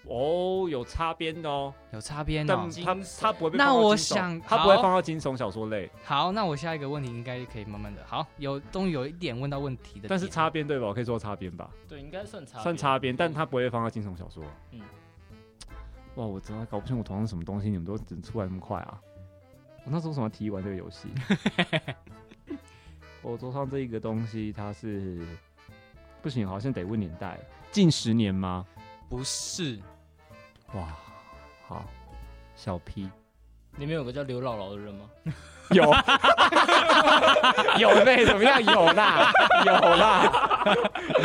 Speaker 1: 哦，有擦边的哦，
Speaker 2: 有擦边
Speaker 1: 的。但它它不会。
Speaker 2: 那我想，
Speaker 1: 它不会放到惊悚小说类。
Speaker 2: 好，那我下一个问题应该可以慢慢的。好，有终于有一点问到问题的。
Speaker 1: 但是擦边对吧？我可以说擦边吧。
Speaker 3: 对，应该算擦
Speaker 1: 算擦边，但它不会放到惊悚小说。嗯。哇，我真的搞不清我头上什么东西，你们都整出来那么快啊！我那时候为什么要提玩这个游戏？*laughs* 我桌上这一个东西，它是不行，好像得问年代，近十年吗？
Speaker 2: 不是。
Speaker 1: 哇，好，小 P，
Speaker 3: 里面有个叫刘姥姥的人吗？*laughs*
Speaker 1: 有，*laughs* 有那怎么样？有啦，有啦，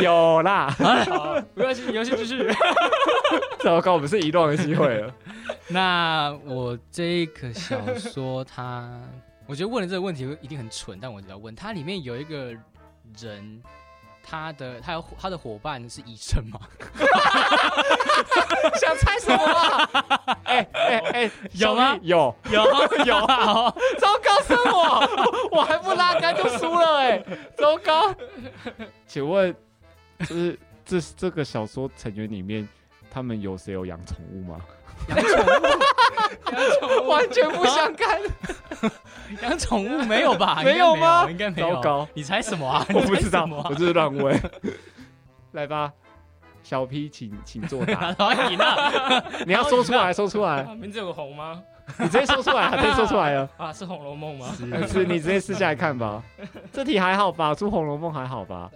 Speaker 1: 有啦。
Speaker 3: 好，没关系，游戏继续。*laughs*
Speaker 1: 糟糕，我们是遗忘的机会了。
Speaker 2: 那我这个小说，它，我觉得问了这个问题一定很蠢，但我只要问，它里面有一个人。他的他有他的伙伴是医生吗？*laughs*
Speaker 1: 想猜什么？哎哎哎，有吗？有
Speaker 2: 有有啊！
Speaker 1: 糟糕，是我，*laughs* 我还不拉杆就输了哎！糟糕，请问，就是这这个小说成员里面，他们有谁有养宠物吗？
Speaker 2: 养宠物，养宠物
Speaker 1: 完全不相干。*laughs*
Speaker 2: 养宠物没有吧？*laughs*
Speaker 1: 没有吗？
Speaker 2: 应该没有。
Speaker 1: 糟糕，
Speaker 2: 你猜什么啊？*laughs*
Speaker 1: 我不知道，我就是乱问。来吧，小 P，请请作答。
Speaker 2: 赢了，
Speaker 1: 你要说出来，说出来。
Speaker 3: 名字有个红吗？
Speaker 1: 你直接说出来，直接说出来了。
Speaker 3: 啊，是《红楼梦》吗？
Speaker 1: 是，你直接试下来看吧。这题还好吧？出《红楼梦》还好吧？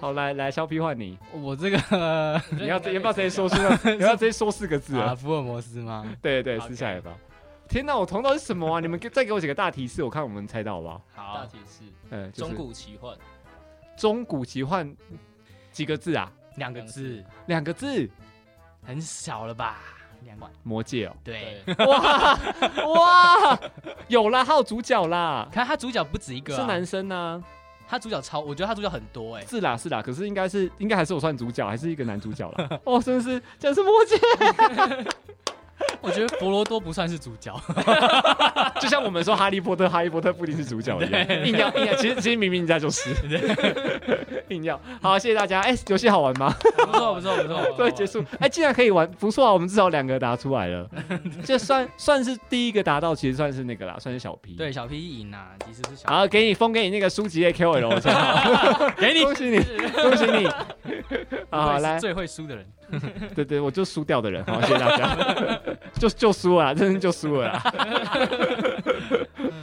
Speaker 1: 好，来来，肖皮换你。
Speaker 2: 我这个，
Speaker 1: 你要要不要直接说出来？*laughs* 你要直接说四个字啊？
Speaker 2: 福尔摩斯吗？
Speaker 1: 对 *laughs* 对，撕下来吧。天哪，我头脑是什么啊？*laughs* 你们给再给我几个大提示，我看我们猜到好不好？
Speaker 3: 好，大提示，
Speaker 1: 嗯，
Speaker 3: 中古奇幻，
Speaker 1: 中古奇幻几个字啊？
Speaker 2: 两个字，
Speaker 1: 两个字，
Speaker 2: 很小了吧？两万
Speaker 1: 魔戒哦，
Speaker 2: 对，
Speaker 1: 哇哇，有啦，还有主角啦，
Speaker 2: 看他主角不止一个，
Speaker 1: 是男生呢，
Speaker 2: 他主角超，我觉得他主角很多哎、欸。
Speaker 1: 是啦是啦，可是应该是应该还是我算主角，还是一个男主角了。*laughs* 哦，真的是真是默契。*laughs*
Speaker 2: 我觉得佛罗多不算是主角，*laughs*
Speaker 1: 就像我们说哈利波特，哈利波特不一定是主角一样，硬要硬要，其实其实明明人家就是，*laughs* 硬要。好，谢谢大家。哎、欸，游戏好玩吗？
Speaker 2: 不错不错不错，
Speaker 1: 对，*laughs* 结束。哎、欸，既然可以玩，不错啊，我们至少两个答出来了，这算算是第一个答到，其实算是那个啦，算是小 P。
Speaker 2: 对，小 P 赢啊，其实是小。
Speaker 1: 好，给你封给你那个书籍的 QL，给你，恭喜你，恭喜你。好，来，
Speaker 2: 最会输的人。*laughs*
Speaker 1: 对对，我就输掉的人。好，谢谢大家。*laughs* 就就输了，*laughs* 真的就输了啦。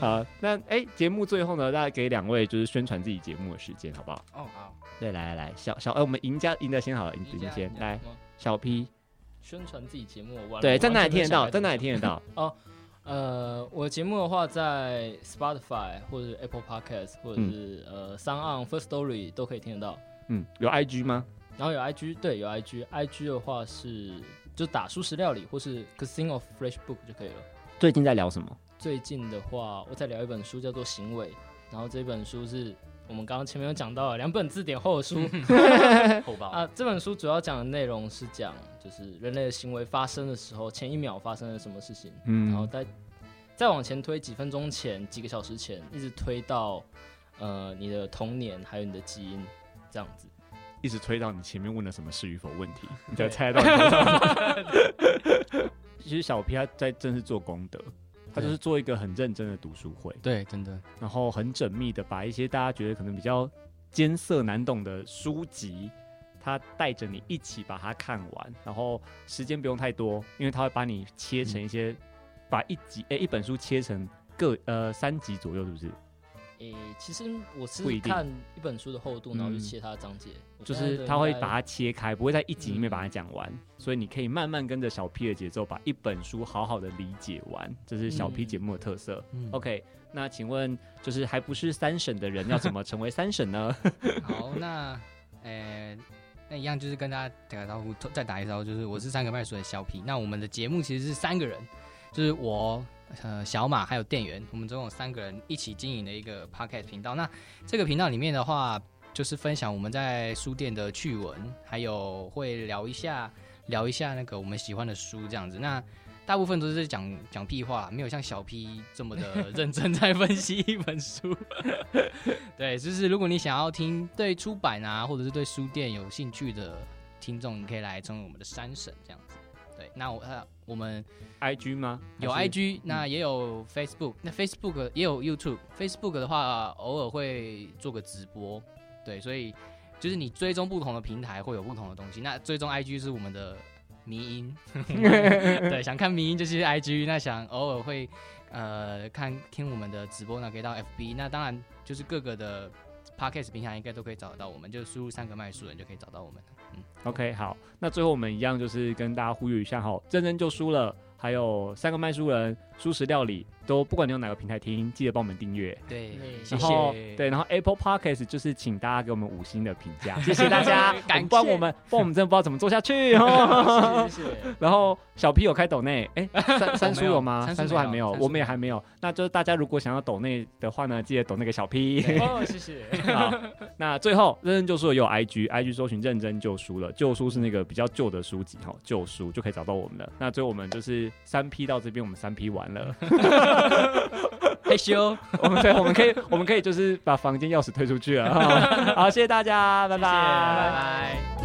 Speaker 1: 好，那哎，节、欸、目最后呢，大家给两位就是宣传自己节目的时间，好不好？
Speaker 2: 哦，好。
Speaker 1: 对，来来来，小小哎、欸，我们赢家赢得先好了，赢赢先来。小 P
Speaker 3: 宣传自己节目，
Speaker 1: 对，在哪里听得到？在哪里听得到？
Speaker 3: 哦，呃，我的节目的话，在 Spotify 或者是 Apple Podcast 或者是、嗯、呃 SoundOn First Story 都可以听得到。
Speaker 1: 嗯，有 IG 吗？
Speaker 3: 然后有 IG，对，有 IG，IG 的话是。就打素食料理或是 Cuisine of Fresh Book 就可以了。最近在聊什么？最近的话，我在聊一本书，叫做《行为》。然后这本书是我们刚刚前面有讲到的两本字典厚的书。*laughs* 厚包啊！这本书主要讲的内容是讲，就是人类的行为发生的时候，前一秒发生了什么事情。嗯。然后再再往前推几分钟前、几个小时前，一直推到呃你的童年，还有你的基因，这样子。
Speaker 1: 一直推到你前面问了什么是与否问题，你才猜到你头上。*laughs* *laughs* 其实小 P 他在正是做功德，他就是做一个很认真的读书会。
Speaker 2: 对，真的。
Speaker 1: 然后很缜密的把一些大家觉得可能比较艰涩难懂的书籍，他带着你一起把它看完。然后时间不用太多，因为他会把你切成一些，嗯、把一集诶、欸、一本书切成各呃三集左右，是不是？
Speaker 3: 诶、欸，其实我是看一本书的厚度，然后去切它的章节，
Speaker 1: 就是他会把它切开，不会在一集里面把它讲完，嗯，所以你可以慢慢跟着小 P 的节奏，把一本书好好的理解完，这是小 P 节目的特色。嗯、OK，那请问，就是还不是三审的人要怎么成为三审呢？*laughs*
Speaker 2: 好，那诶、欸，那一样就是跟大家打个招呼，再打一招，就是我是三个麦叔的小 P。那我们的节目其实是三个人，就是我。呃，小马还有店员，我们总共有三个人一起经营的一个 podcast 频道。那这个频道里面的话，就是分享我们在书店的趣闻，还有会聊一下聊一下那个我们喜欢的书这样子。那大部分都是讲讲屁话，没有像小 P 这么的认真在分析一本书。*laughs* 对，就是如果你想要听对出版啊，或者是对书店有兴趣的听众，你可以来成为我们的三审这样子。对，那我呃，我们
Speaker 1: I G 吗？
Speaker 2: 有 I G，那也有 Facebook，那 Facebook 也有 YouTube。Facebook 的话，偶尔会做个直播。对，所以就是你追踪不同的平台会有不同的东西。那追踪 I G 是我们的迷音，*laughs* 对，想看迷音就是 I G。那想偶尔会呃看听我们的直播呢，可以到 F B。那当然就是各个的 Podcast 平台应该都可以找得到我们，就输入三个麦书人就可以找到我们。
Speaker 1: OK，好，那最后我们一样就是跟大家呼吁一下哈，真真就输了，还有三个卖书人，蔬食料理。都不管你用哪个平台听，记得帮我们订阅。
Speaker 2: 对，
Speaker 1: 然后谢谢对，然后 Apple Podcast 就是请大家给我们五星的评价，*laughs* 谢谢大家，感谢我们，不然我们真的不知道怎么做下去哦。*laughs* 谢谢。*laughs* 然后小 P 有开抖内，哎，三三叔有吗？三叔还没有，我们也还没有。那就是大家如果想要抖内的话呢，记得抖那个小 P。
Speaker 2: 哦，谢谢。
Speaker 1: 好，那最后认真就输了，也有 IG，IG 搜寻认真就输了，旧书是那个比较旧的书籍哈，旧书就可以找到我们了。那最后我们就是三 P 到这边，我们三 P 完了。*laughs*
Speaker 2: 害羞，*laughs*
Speaker 1: 我们对，我们可以，我们可以就是把房间钥匙推出去啊。好，谢谢大家，拜拜，
Speaker 2: 拜拜。